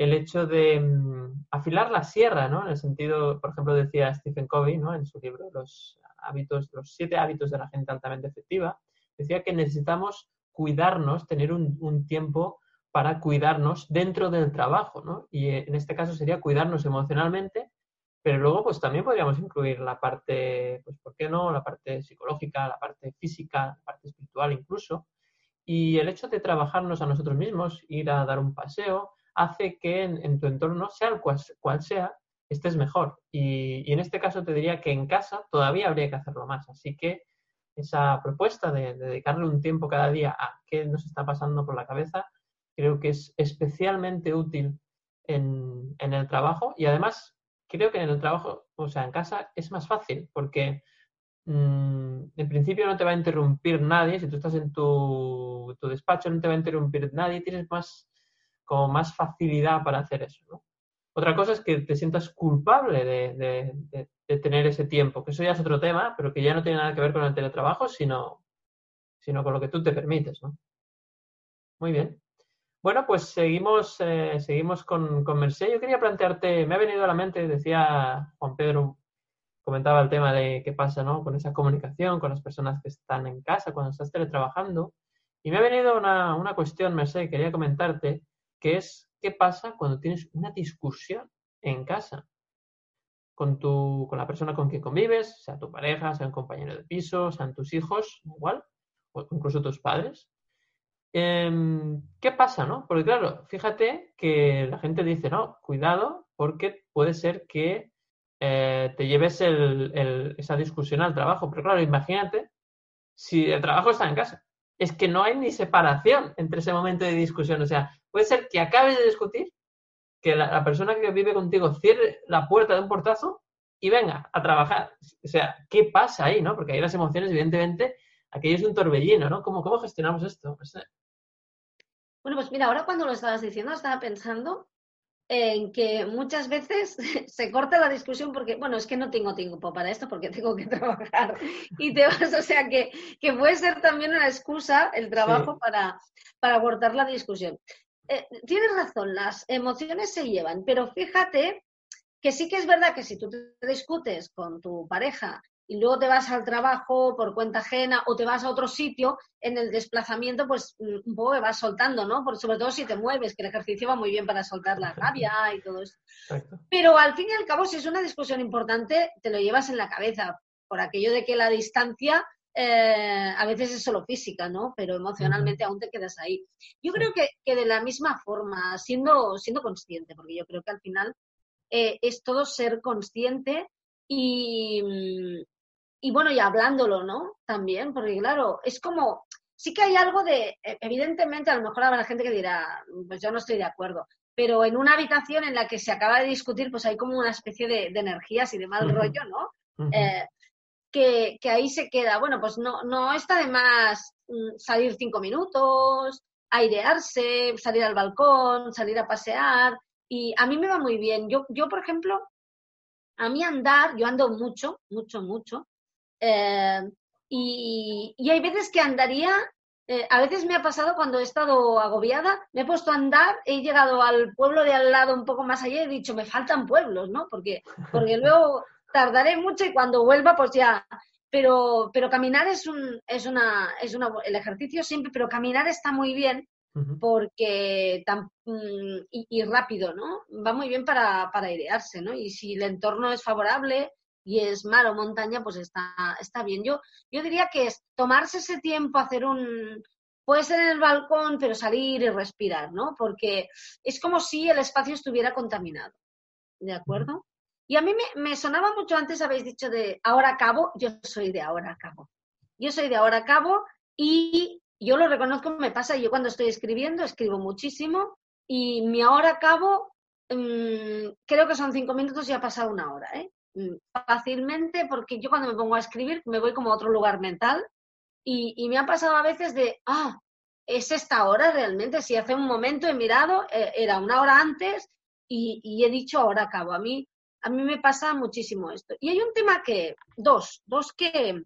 el hecho de mm, afilar la sierra, ¿no? En el sentido, por ejemplo, decía Stephen Covey, ¿no? En su libro Los hábitos, los siete hábitos de la gente altamente efectiva, decía que necesitamos cuidarnos, tener un, tiempo para cuidarnos dentro del trabajo, ¿no? Y eh, en este caso sería cuidarnos emocionalmente, pero luego pues también podríamos incluir la parte, pues ¿por qué no? La parte psicológica, la parte física, la parte espiritual incluso. Y el hecho de trabajarnos a nosotros mismos, ir a dar un paseo, hace que en, tu entorno, sea el cual sea, estés mejor. Y, en este caso te diría que en casa todavía habría que hacerlo más. Así que esa propuesta de, dedicarle un tiempo cada día a qué nos está pasando por la cabeza, creo que es especialmente útil en, el trabajo y además creo que en el trabajo, o sea, en casa es más fácil porque mm, en principio no te va a interrumpir nadie, si tú estás en tu, tu, despacho no te va a interrumpir nadie, tienes más como más facilidad para hacer eso, ¿no? Otra cosa es que te sientas culpable de, tener ese tiempo, que eso ya es otro tema, pero que ya no tiene nada que ver con el teletrabajo, sino, con lo que tú te permites, ¿no? Muy bien. Bueno, pues seguimos, eh, con, con. Yo quería plantearte, me ha venido a la mente, decía Juan Pedro, comentaba el tema de qué pasa con esa comunicación con las personas que están en casa cuando estás teletrabajando. Y me ha venido una, cuestión, Merced, quería comentarte, que es qué pasa cuando tienes una discusión en casa con, tu, con la persona con quien convives, sea tu pareja, sea un compañero de piso, sean tus hijos, igual, o incluso tus padres. Em, ¿Qué pasa, no? Porque claro, fíjate que la gente dice, no, cuidado, porque puede ser que eh, te lleves esa discusión al trabajo. Pero claro, imagínate si el trabajo está en casa. Es que no hay ni separación entre ese momento de discusión. O sea, Puede ser que acabes de discutir, que la, persona que vive contigo cierre la puerta de un portazo y venga a trabajar. O sea, ¿qué pasa ahí, no? Porque ahí las emociones, evidentemente, aquello es un torbellino, ¿no? ¿Cómo, cómo gestionamos esto? Bueno, pues mira, ahora cuando lo estabas diciendo, estaba pensando en que muchas veces se corta la discusión porque, bueno, es que no tengo tiempo para esto porque tengo que trabajar y te vas, o sea que, que puede ser también una excusa el trabajo para, para cortar la discusión. Eh, tienes razón, las emociones se llevan, pero fíjate que sí que es verdad que si tú te discutes con tu pareja y luego te vas al trabajo por cuenta ajena o te vas a otro sitio, en el desplazamiento, pues mm, un poco vas soltando, ¿no? Por, sobre todo si te mueves, que el ejercicio va muy bien para soltar la rabia y todo eso. Pero al fin y al cabo, si es una discusión importante, te lo llevas en la cabeza, por aquello de que la distancia eh, a veces es solo física, ¿no? Pero emocionalmente aún te quedas ahí. Yo creo que, que, de la misma forma, siendo, siendo consciente, porque yo creo que al final eh, es todo ser consciente y, mm, y bueno, y hablándolo, ¿no? También, porque claro, es como, sí que hay algo de, e, evidentemente, a lo mejor habrá gente que dirá, pues yo no estoy de acuerdo, pero en una habitación en la que se acaba de discutir, pues hay como una especie de, energías y de mal rollo, ¿no? Eh, que, que, ahí se queda. Bueno, pues no, no está de más mm, salir cinco minutos, airearse, salir al balcón, salir a pasear. Y a mí me va muy bien. Yo, yo por ejemplo, a mí andar, yo ando mucho, mucho, mucho, eh, y, hay veces que andaría, eh, a veces me ha pasado cuando he estado agobiada, me he puesto a andar, he llegado al pueblo de al lado un poco más allá y he dicho, me faltan pueblos, ¿no? Porque, porque luego tardaré mucho y cuando vuelva, pues ya. Pero, pero caminar es un, es una, es una, el ejercicio siempre, pero caminar está muy bien porque tan, mm, y, rápido, ¿no? Va muy bien para, para airearse, ¿no? Y si el entorno es favorable, y es mar o montaña, pues está, está bien. Yo, yo diría que es tomarse ese tiempo, hacer un, puede ser en el balcón, pero salir y respirar, ¿no? Porque es como si el espacio estuviera contaminado, ¿de acuerdo? Y a mí me, sonaba mucho antes, habéis dicho de ahora acabo, yo soy de ahora acabo. Yo soy de ahora acabo y yo lo reconozco, me pasa, yo cuando estoy escribiendo, escribo muchísimo y mi ahora acabo, mm, creo que son cinco minutos y ha pasado una hora, ¿eh? Mm, fácilmente porque yo cuando me pongo a escribir me voy como a otro lugar mental y, me ha pasado a veces de, ah, es esta hora realmente, si hace un momento he mirado, eh, era una hora antes y, he dicho ahora acabo. A mí, a mí me pasa muchísimo esto. Y hay un tema que, dos, dos que,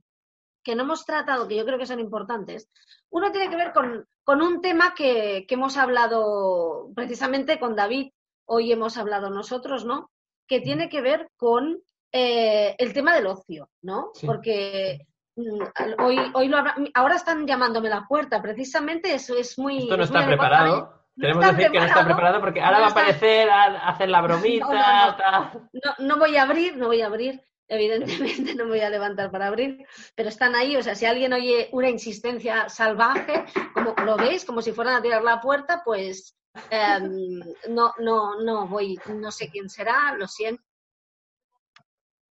que no hemos tratado, que yo creo que son importantes. Uno tiene que ver con, con un tema que, que hemos hablado precisamente con David, hoy hemos hablado nosotros, ¿no? Que tiene que ver con eh, el tema del ocio, ¿no? Porque mm, hoy, hoy lo ahora están llamándome la puerta, precisamente eso es muy... Esto no está preparado. Queremos decir que no está preparado porque ahora va a aparecer a hacer la bromita. No, no, voy a abrir, no voy a abrir. Evidentemente no me voy a levantar para abrir, pero están ahí. O sea, si alguien oye una insistencia salvaje, como lo veis, como si fueran a tirar la puerta, pues em, no, no, no voy, no sé quién será, lo siento.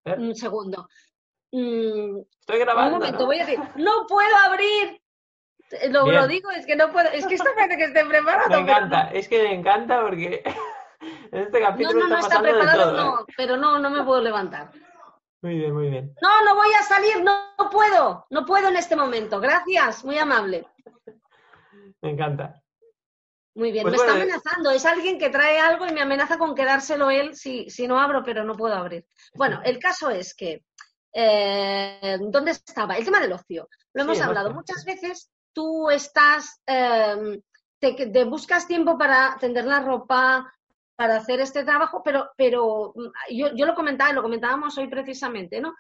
¿Eh? Un segundo. Mm, Estoy grabando. Un momento, voy a decir, no puedo abrir. Lo, lo, digo, es que no puedo, es que esto parece que esté preparado. Me encanta, es que me encanta porque en este capítulo no, no, está, no está preparado, no, ¿eh? pero no, no me puedo levantar. Muy bien, muy bien. No, no voy a salir, no, no puedo, no puedo en este momento. Gracias, muy amable. Me encanta. Muy bien, pues me está amenazando. Es alguien que trae algo y me amenaza con quedárselo él si, si no abro, pero no puedo abrir. Bueno, el caso es que, eh, ¿dónde estaba? El tema del ocio. Lo hemos hablado muchas veces. Tú estás, eh, te, buscas tiempo para tender la ropa, para hacer este trabajo, pero, pero mm, yo, yo lo comentaba y lo comentábamos hoy precisamente, ¿no?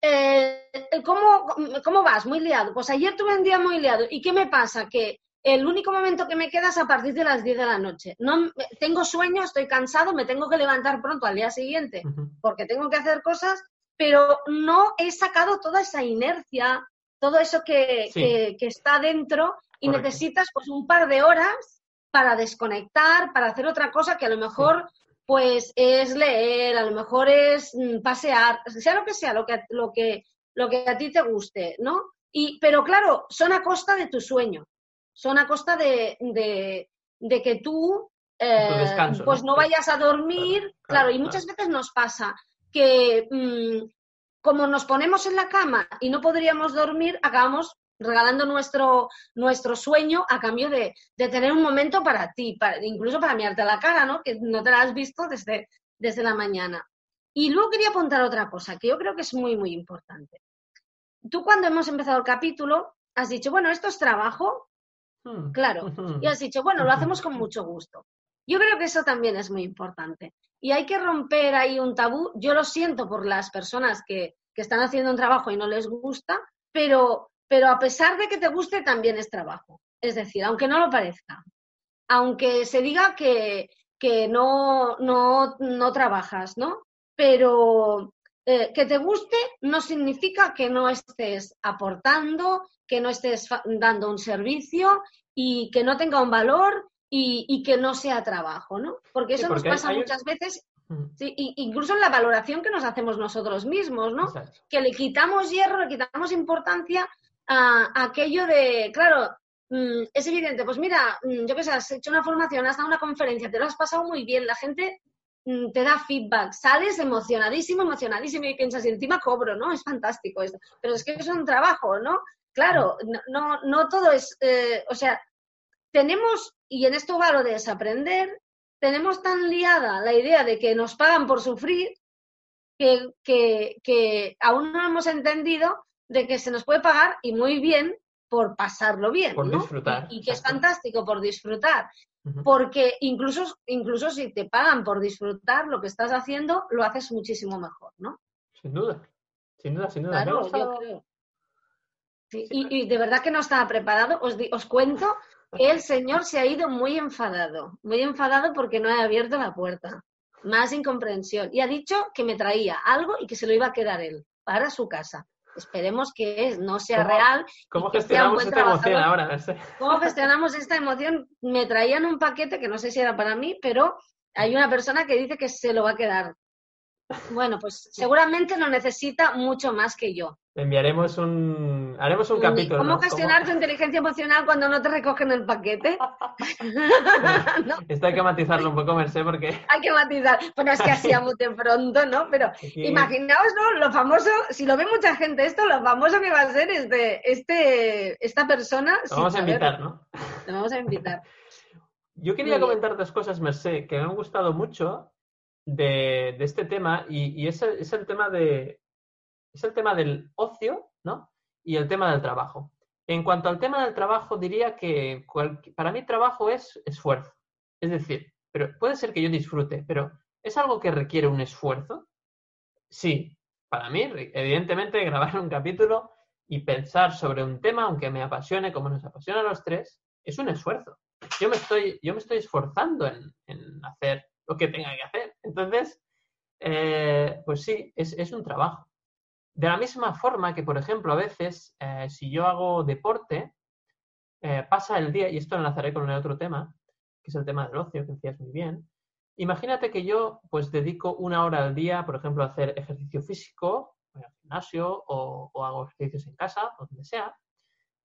Eh, ¿cómo, ¿Cómo vas? Muy liado. Pues ayer tuve un día muy liado. ¿Y qué me pasa? Que el único momento que me queda es a partir de las 10 de la noche. No, tengo sueño, estoy cansado, me tengo que levantar pronto al día siguiente porque tengo que hacer cosas, pero no he sacado toda esa inercia, todo eso que, está dentro y necesitas pues un par de horas para desconectar, para hacer otra cosa que a lo mejor pues es leer, a lo mejor es mm, pasear, sea lo que sea, lo que, lo que, lo que a ti te guste, ¿no? Y, pero claro, son a costa de tu sueño son a costa de, de, que tú eh, pues ¿no? vayas a dormir. Claro, y muchas veces nos pasa que mm, como nos ponemos en la cama y no podríamos dormir, acabamos regalando nuestro, nuestro sueño a cambio de, tener un momento para ti, para, incluso para mirarte la cara, ¿no? Que no te la has visto desde, desde la mañana. Y luego quería apuntar otra cosa que yo creo que es muy, muy importante. Tú cuando hemos empezado el capítulo has dicho, bueno, esto es trabajo. Claro, y has dicho, bueno, lo hacemos con mucho gusto. Yo creo que eso también es muy importante. Y hay que romper ahí un tabú. Yo lo siento por las personas que, que están haciendo un trabajo y no les gusta, pero pero a pesar de que te guste, también es trabajo. Es decir, aunque no lo parezca, aunque se diga que, que no, no, no trabajas, ¿no? Pero eh, que te guste no significa que no estés aportando, que no estés dando un servicio y que no tenga un valor y, y que no sea trabajo, ¿no? Porque eso nos pasa muchas veces Sí, incluso en la valoración que nos hacemos nosotros mismos, ¿no? Que le quitamos hierro, le quitamos importancia a, aquello de, claro, mm, es evidente, pues mira, mm, yo qué sé, has hecho una formación, has dado una conferencia, te lo has pasado muy bien, la gente mm, te da feedback, sales emocionadísimo, emocionadísimo y piensas, y encima cobro, ¿no? Es fantástico esto. Pero es que es un trabajo, ¿no? Claro, no, no, todo es, eh, o sea, tenemos, y en esto va lo de desaprender, tenemos tan liada la idea de que nos pagan por sufrir que, que, que aún no hemos entendido de que se nos puede pagar y muy bien por pasarlo bien. Por disfrutar. Y, que es fantástico por disfrutar. Porque incluso, incluso si te pagan por disfrutar lo que estás haciendo, lo haces muchísimo mejor, ¿no? Sin duda, sin duda, sin duda. Claro, y, de verdad que no estaba preparado. Os, os cuento que el señor se ha ido muy enfadado, muy enfadado porque no he abierto la puerta. Más incomprensión. Y ha dicho que me traía algo y que se lo iba a quedar él para su casa esperemos que no sea real. ¿Cómo gestionamos esta emoción ahora? ¿Cómo gestionamos esta emoción? Me traían un paquete que no sé si era para mí, pero hay una persona que dice que se lo va a quedar. Bueno, pues seguramente lo necesita mucho más que yo. Enviaremos un. Haremos un capítulo. ¿Cómo gestionar tu inteligencia emocional cuando no te recogen el paquete? Esto hay que matizarlo un poco, Merced, porque. Hay que matizar. Bueno, es que así a de pronto, ¿no? Pero imaginaos, ¿no? Lo famoso, si lo ve mucha gente esto, lo famoso que va a ser este, este, esta persona. Lo vamos a invitar, ¿no? Lo vamos a invitar. Yo quería comentar dos cosas, Merced, que me han gustado mucho de, este tema y, es, el, tema de es el tema del ocio, ¿no? Y el tema del trabajo. En cuanto al tema del trabajo, diría que para mí trabajo es esfuerzo. Es decir, pero puede ser que yo disfrute, pero ¿es algo que requiere un esfuerzo? Sí, para mí, evidentemente, grabar un capítulo y pensar sobre un tema, aunque me apasione como nos apasiona a los tres, es un esfuerzo. Yo me estoy, yo me estoy esforzando en, en hacer lo que tenga que hacer. Entonces, eh, pues sí, es, un trabajo. De la misma forma que, por ejemplo, a veces, eh, si yo hago deporte, eh, pasa el día, y esto enlazaré con el otro tema, que es el tema del ocio, que decías muy bien. Imagínate que yo, pues, dedico una hora al día, por ejemplo, a hacer ejercicio físico, voy al gimnasio o, o hago ejercicios en casa, o donde sea.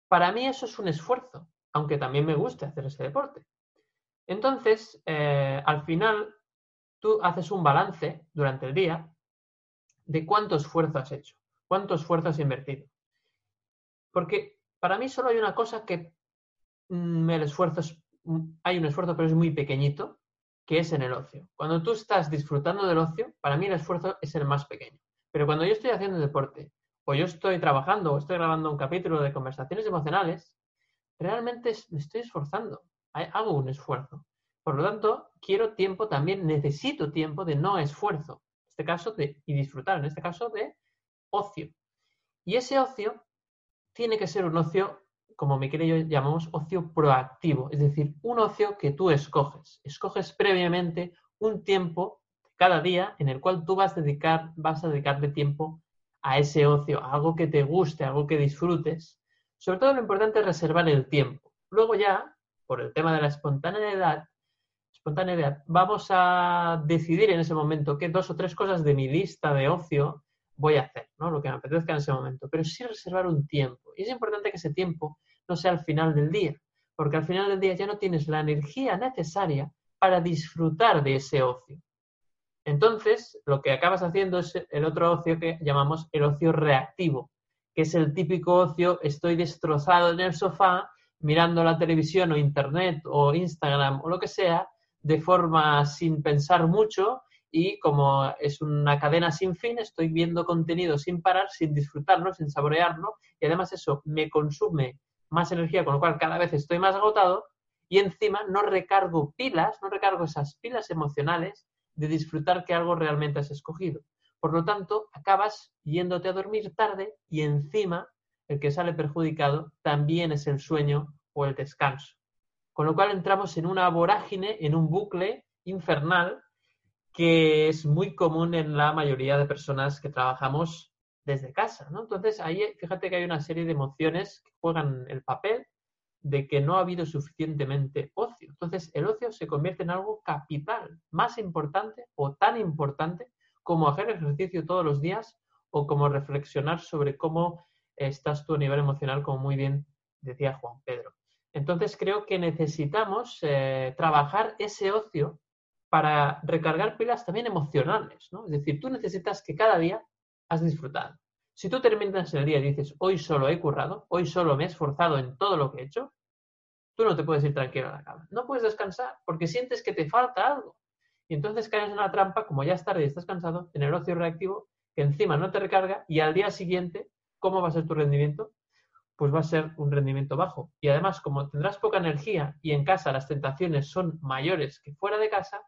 Para mí eso es un esfuerzo, aunque también me guste hacer ese deporte. Entonces, eh, al final, tú haces un balance durante el día de cuánto esfuerzo has hecho, cuánto esfuerzo has invertido. Porque para mí solo hay una cosa que mm, el esfuerzo es, mm, hay un esfuerzo, pero es muy pequeñito, que es en el ocio. Cuando tú estás disfrutando del ocio, para mí el esfuerzo es el más pequeño. Pero cuando yo estoy haciendo deporte, o yo estoy trabajando, o estoy grabando un capítulo de conversaciones emocionales, realmente me estoy esforzando hago un esfuerzo. Por lo tanto, quiero tiempo también, necesito tiempo de no esfuerzo, en este caso de, y disfrutar, en este caso de ocio. Y ese ocio tiene que ser un ocio, como mi querido yo llamamos, ocio proactivo, es decir, un ocio que tú escoges. Escoges previamente un tiempo cada día en el cual tú vas a dedicar, vas a dedicarle tiempo a ese ocio, a algo que te guste, algo que disfrutes. Sobre todo lo importante es reservar el tiempo. Luego ya por el tema de la espontaneidad, espontaneidad, vamos a decidir en ese momento qué dos o tres cosas de mi lista de ocio voy a hacer, ¿no? Lo que me apetezca en ese momento. Pero sí reservar un tiempo. Y es importante que ese tiempo no sea al final del día, porque al final del día ya no tienes la energía necesaria para disfrutar de ese ocio. Entonces, lo que acabas haciendo es el otro ocio que llamamos el ocio reactivo, que es el típico ocio, estoy destrozado en el sofá mirando la televisión o internet o Instagram o lo que sea, de forma sin pensar mucho y como es una cadena sin fin, estoy viendo contenido sin parar, sin disfrutarlo, sin saborearlo y además eso me consume más energía, con lo cual cada vez estoy más agotado y encima no recargo pilas, no recargo esas pilas emocionales de disfrutar que algo realmente has escogido. Por lo tanto, acabas yéndote a dormir tarde y encima el que sale perjudicado también es el sueño o el descanso. Con lo cual entramos en una vorágine, en un bucle infernal que es muy común en la mayoría de personas que trabajamos desde casa. ¿no? Entonces, ahí fíjate que hay una serie de emociones que juegan el papel de que no ha habido suficientemente ocio. Entonces, el ocio se convierte en algo capital, más importante o tan importante como hacer ejercicio todos los días o como reflexionar sobre cómo estás tú a nivel emocional, como muy bien decía Juan Pedro. Entonces, creo que necesitamos eh, trabajar ese ocio para recargar pilas también emocionales, ¿no? Es decir, tú necesitas que cada día has disfrutado. Si tú terminas el día y dices, hoy solo he currado, hoy solo me he esforzado en todo lo que he hecho, tú no te puedes ir tranquilo a la cama. No puedes descansar porque sientes que te falta algo. Y entonces caes en una trampa, como ya es tarde y estás cansado, en el ocio reactivo, que encima no te recarga y al día siguiente, ¿cómo va a ser tu rendimiento? Pues va a ser un rendimiento bajo. Y además, como tendrás poca energía y en casa las tentaciones son mayores que fuera de casa,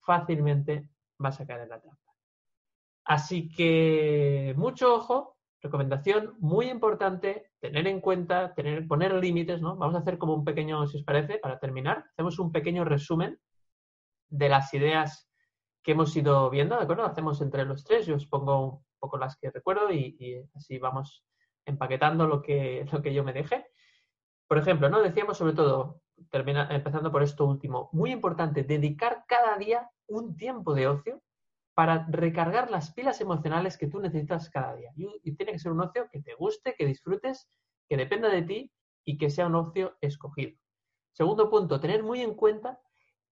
fácilmente vas a caer en la trampa. Así que mucho ojo, recomendación muy importante, tener en cuenta, tener, poner límites, ¿no? Vamos a hacer como un pequeño, si os parece, para terminar, hacemos un pequeño resumen de las ideas que hemos ido viendo, ¿de acuerdo? Hacemos entre los tres, yo os pongo poco las que recuerdo y, así vamos empaquetando lo que, lo que yo me deje. Por ejemplo, ¿no? Decíamos sobre todo, termina, empezando por esto último, muy importante, dedicar cada día un tiempo de ocio para recargar las pilas emocionales que tú necesitas cada día. Y, tiene que ser un ocio que te guste, que disfrutes, que dependa de ti y que sea un ocio escogido. Segundo punto, tener muy en cuenta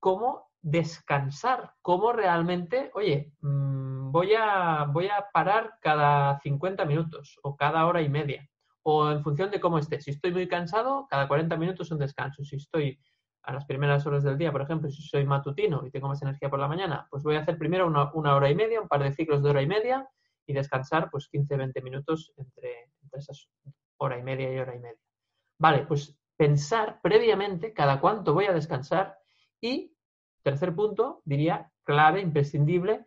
cómo descansar, cómo realmente, oye, mm, voy, a, voy a parar cada 50 minutos o cada hora y media o en función de cómo esté. Si estoy muy cansado, cada 40 minutos un descanso. Si estoy a las primeras horas del día, por ejemplo, si soy matutino y tengo más energía por la mañana, pues voy a hacer primero una, hora y media, un par de ciclos de hora y media y descansar pues 15-20 minutos entre, entre esas hora y media y hora y media. Vale, pues pensar previamente cada cuánto voy a descansar y, tercer punto, diría clave, imprescindible,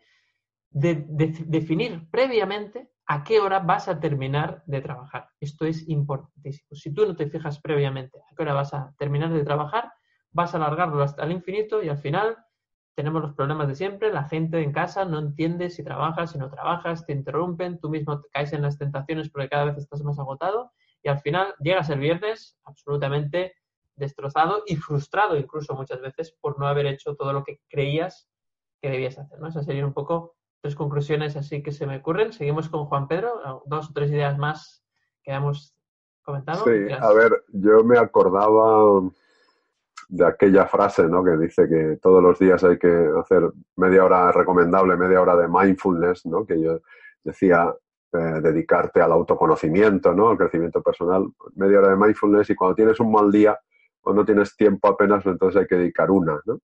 de, definir previamente a qué hora vas a terminar de trabajar. Esto es importantísimo. Si tú no te fijas previamente a qué hora vas a terminar de trabajar, vas a alargarlo hasta el infinito y al final tenemos los problemas de siempre. La gente en casa no entiende si trabajas, si no trabajas, te interrumpen, tú mismo te caes en las tentaciones porque cada vez estás más agotado y al final llegas el viernes absolutamente destrozado y frustrado incluso muchas veces por no haber hecho todo lo que creías que debías hacer. ¿no? Esas serían un poco tres conclusiones así que se me ocurren. Seguimos con Juan Pedro, dos o tres ideas más que hemos comentado. Sí, a ver, yo me acordaba de aquella frase ¿no? que dice que todos los días hay que hacer media hora recomendable, media hora de mindfulness, ¿no? que yo decía eh, dedicarte al autoconocimiento, ¿no? al crecimiento personal, media hora de mindfulness y cuando tienes un mal día o no tienes tiempo apenas, entonces hay que dedicar una. ¿no?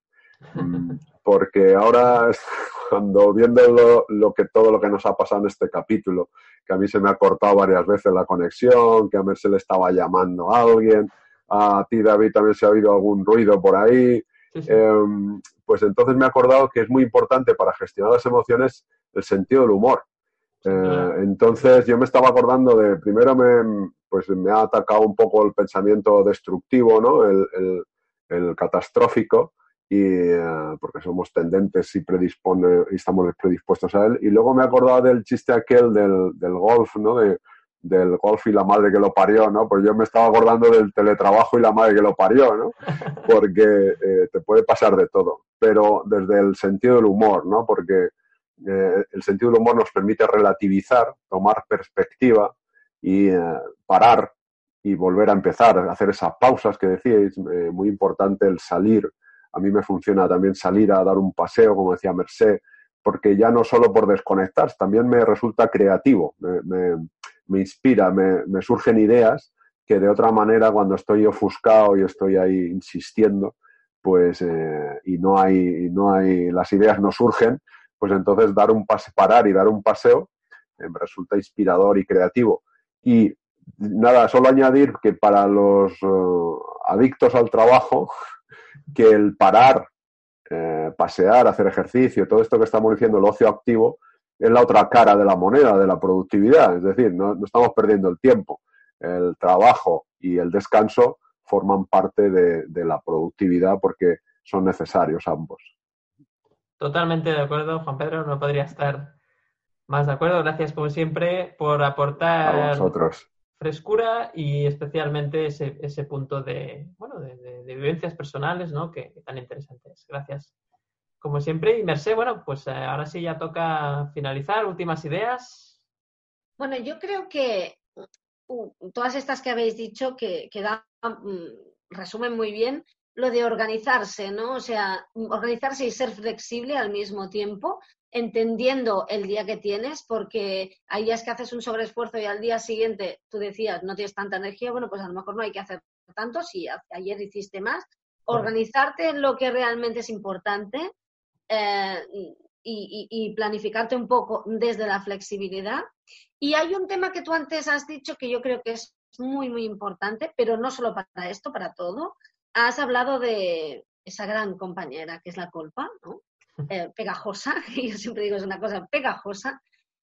Mm, porque ahora, cuando viendo lo, que, todo lo que nos ha pasado en este capítulo, que a mí se me ha cortado varias veces la conexión, que a ver se le estaba llamando a alguien, a ti David también se ha oído algún ruido por ahí, em, pues entonces me he acordado que es muy importante para gestionar las emociones el sentido del humor. Eh, entonces yo me estaba acordando de, primero me, pues me ha atacado un poco el pensamiento destructivo, ¿no? el, el catastrófico, y eh, porque somos tendentes y, predispone, y estamos predispuestos a él. Y luego me he acordado del chiste aquel del, del golf, ¿no? De, del golf y la madre que lo parió, ¿no? Pues yo me estaba acordando del teletrabajo y la madre que lo parió, ¿no? Porque eh, te puede pasar de todo, pero desde el sentido del humor, ¿no? Porque eh, el sentido del humor nos permite relativizar, tomar perspectiva y parar y volver a empezar, hacer esas pausas que decíais, muy importante el salir a mí me funciona también salir a dar un paseo, como decía Merced, porque ya no solo por desconectar, también me resulta creativo, me, inspira, me, surgen ideas que de otra manera cuando estoy ofuscado y estoy ahí insistiendo, pues eh, y no hay, no hay, las ideas no surgen, pues entonces dar un pase, parar y dar un paseo eh, me resulta inspirador y creativo. Y nada, solo añadir que para los eh, adictos al trabajo, que el parar eh, pasear, hacer ejercicio, todo esto que estamos diciendo, el ocio activo, es la otra cara de la moneda, de la productividad. Es decir, no, estamos perdiendo el tiempo. El trabajo y el descanso forman parte de, la productividad porque son necesarios ambos. Totalmente de acuerdo, Juan Pedro, no podría estar más de acuerdo. Gracias, como siempre, por aportar a vosotros frescura y especialmente ese, ese punto de, bueno, de, vivencias personales, ¿no? Que, tan interesantes. Gracias. Como siempre, y Merced, bueno, pues eh, ahora sí ya toca finalizar. Últimas ideas. Bueno, yo creo que uh, todas estas que habéis dicho que, que mm, resumen muy bien lo de organizarse, ¿no? O sea, organizarse y ser flexible al mismo tiempo, entendiendo el día que tienes, porque hay días que haces un sobreesfuerzo y al día siguiente tú decías no tienes tanta energía, bueno, pues a lo mejor no hay que hacer tanto si ayer hiciste más. Organizarte en lo que realmente es importante eh, y, planificarte un poco desde la flexibilidad. Y hay un tema que tú antes has dicho que yo creo que es muy, muy importante, pero no solo para esto, para todo. Has hablado de esa gran compañera que es la culpa, ¿no? Eh, pegajosa, y yo siempre digo es una cosa pegajosa.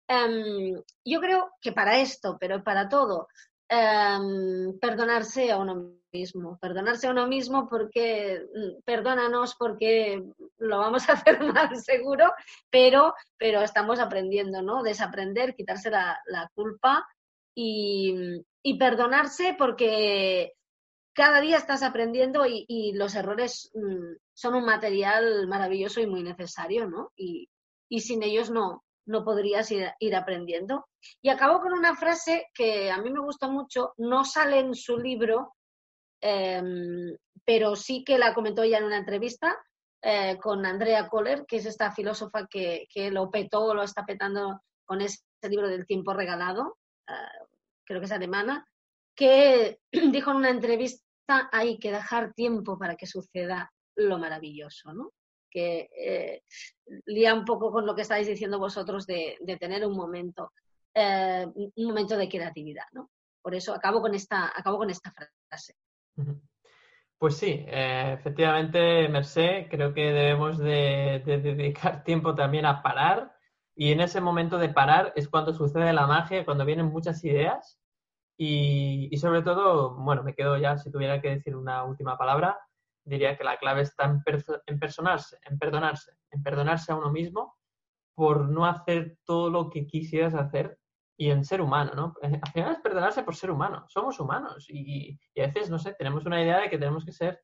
Em, yo creo que para esto, pero para todo, em, perdonarse a uno mismo, perdonarse a uno mismo porque, mm, perdónanos porque lo vamos a hacer mal seguro, pero, pero estamos aprendiendo, ¿no? Desaprender, quitarse la, culpa y, y, perdonarse porque cada día estás aprendiendo y, los errores mm, son un material maravilloso y muy necesario, ¿no? Y, sin ellos no, no podrías ir, aprendiendo. Y acabo con una frase que a mí me gusta mucho, no sale en su libro, em, pero sí que la comentó ella en una entrevista eh, con Andrea Kohler, que es esta filósofa que, lo petó, lo está petando con ese libro del tiempo regalado, eh, creo que es alemana, que dijo en una entrevista hay que dejar tiempo para que suceda lo maravilloso, ¿no? Que eh, lía un poco con lo que estáis diciendo vosotros de, tener un momento, eh, un momento de creatividad, ¿no? Por eso acabo con esta, acabo con esta frase. Pues sí, eh, efectivamente, Merced, creo que debemos de, dedicar tiempo también a parar y en ese momento de parar es cuando sucede la magia, cuando vienen muchas ideas y, sobre todo, bueno, me quedo ya, si tuviera que decir una última palabra, diría que la clave está en, en personarse, en perdonarse, en perdonarse a uno mismo por no hacer todo lo que quisieras hacer y en ser humano, ¿no? Eh, al final es perdonarse por ser humano, somos humanos y, y, a veces, no sé, tenemos una idea de que tenemos que ser,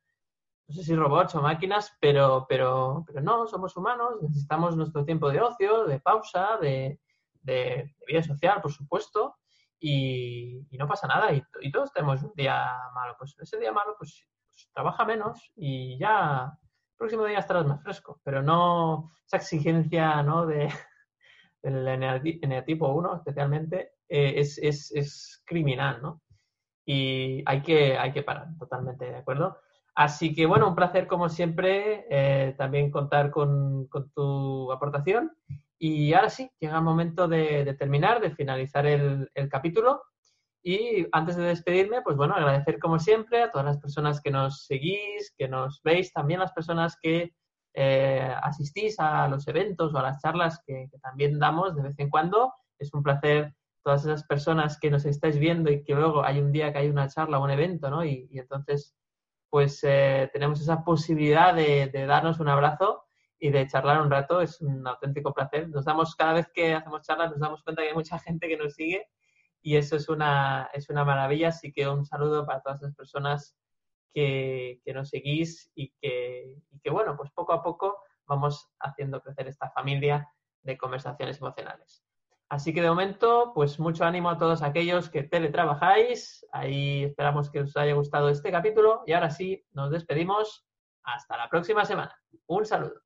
no sé si robots o máquinas, pero, pero, pero no, somos humanos, necesitamos nuestro tiempo de ocio, de pausa, de, de vida social, por supuesto, y, no pasa nada y, todos tenemos un día malo. Pues ese día malo, pues, pues, trabaja menos y ya el próximo día estarás más fresco, pero no esa exigencia ¿no? de, del eneatipo 1 especialmente eh, es, es, es, criminal, ¿no? Y hay que, hay que parar, totalmente de acuerdo. Así que bueno, un placer como siempre eh, también contar con, con tu aportación y ahora sí, llega el momento de, terminar, de finalizar el, capítulo. Y antes de despedirme, pues bueno, agradecer como siempre a todas las personas que nos seguís, que nos veis, también las personas que eh, asistís a los eventos o a las charlas que, también damos de vez en cuando. Es un placer todas esas personas que nos estáis viendo y que luego hay un día que hay una charla o un evento, ¿no? Y, entonces, pues eh, tenemos esa posibilidad de, de darnos un abrazo y de charlar un rato es un auténtico placer. Nos damos, cada vez que hacemos charlas, nos damos cuenta que hay mucha gente que nos sigue y eso es una, es una maravilla. Así que un saludo para todas las personas que, que nos seguís y que, y que, bueno, pues poco a poco vamos haciendo crecer esta familia de conversaciones emocionales. Así que de momento, pues mucho ánimo a todos aquellos que teletrabajáis. Ahí esperamos que os haya gustado este capítulo y ahora sí, nos despedimos. Hasta la próxima semana. Un saludo.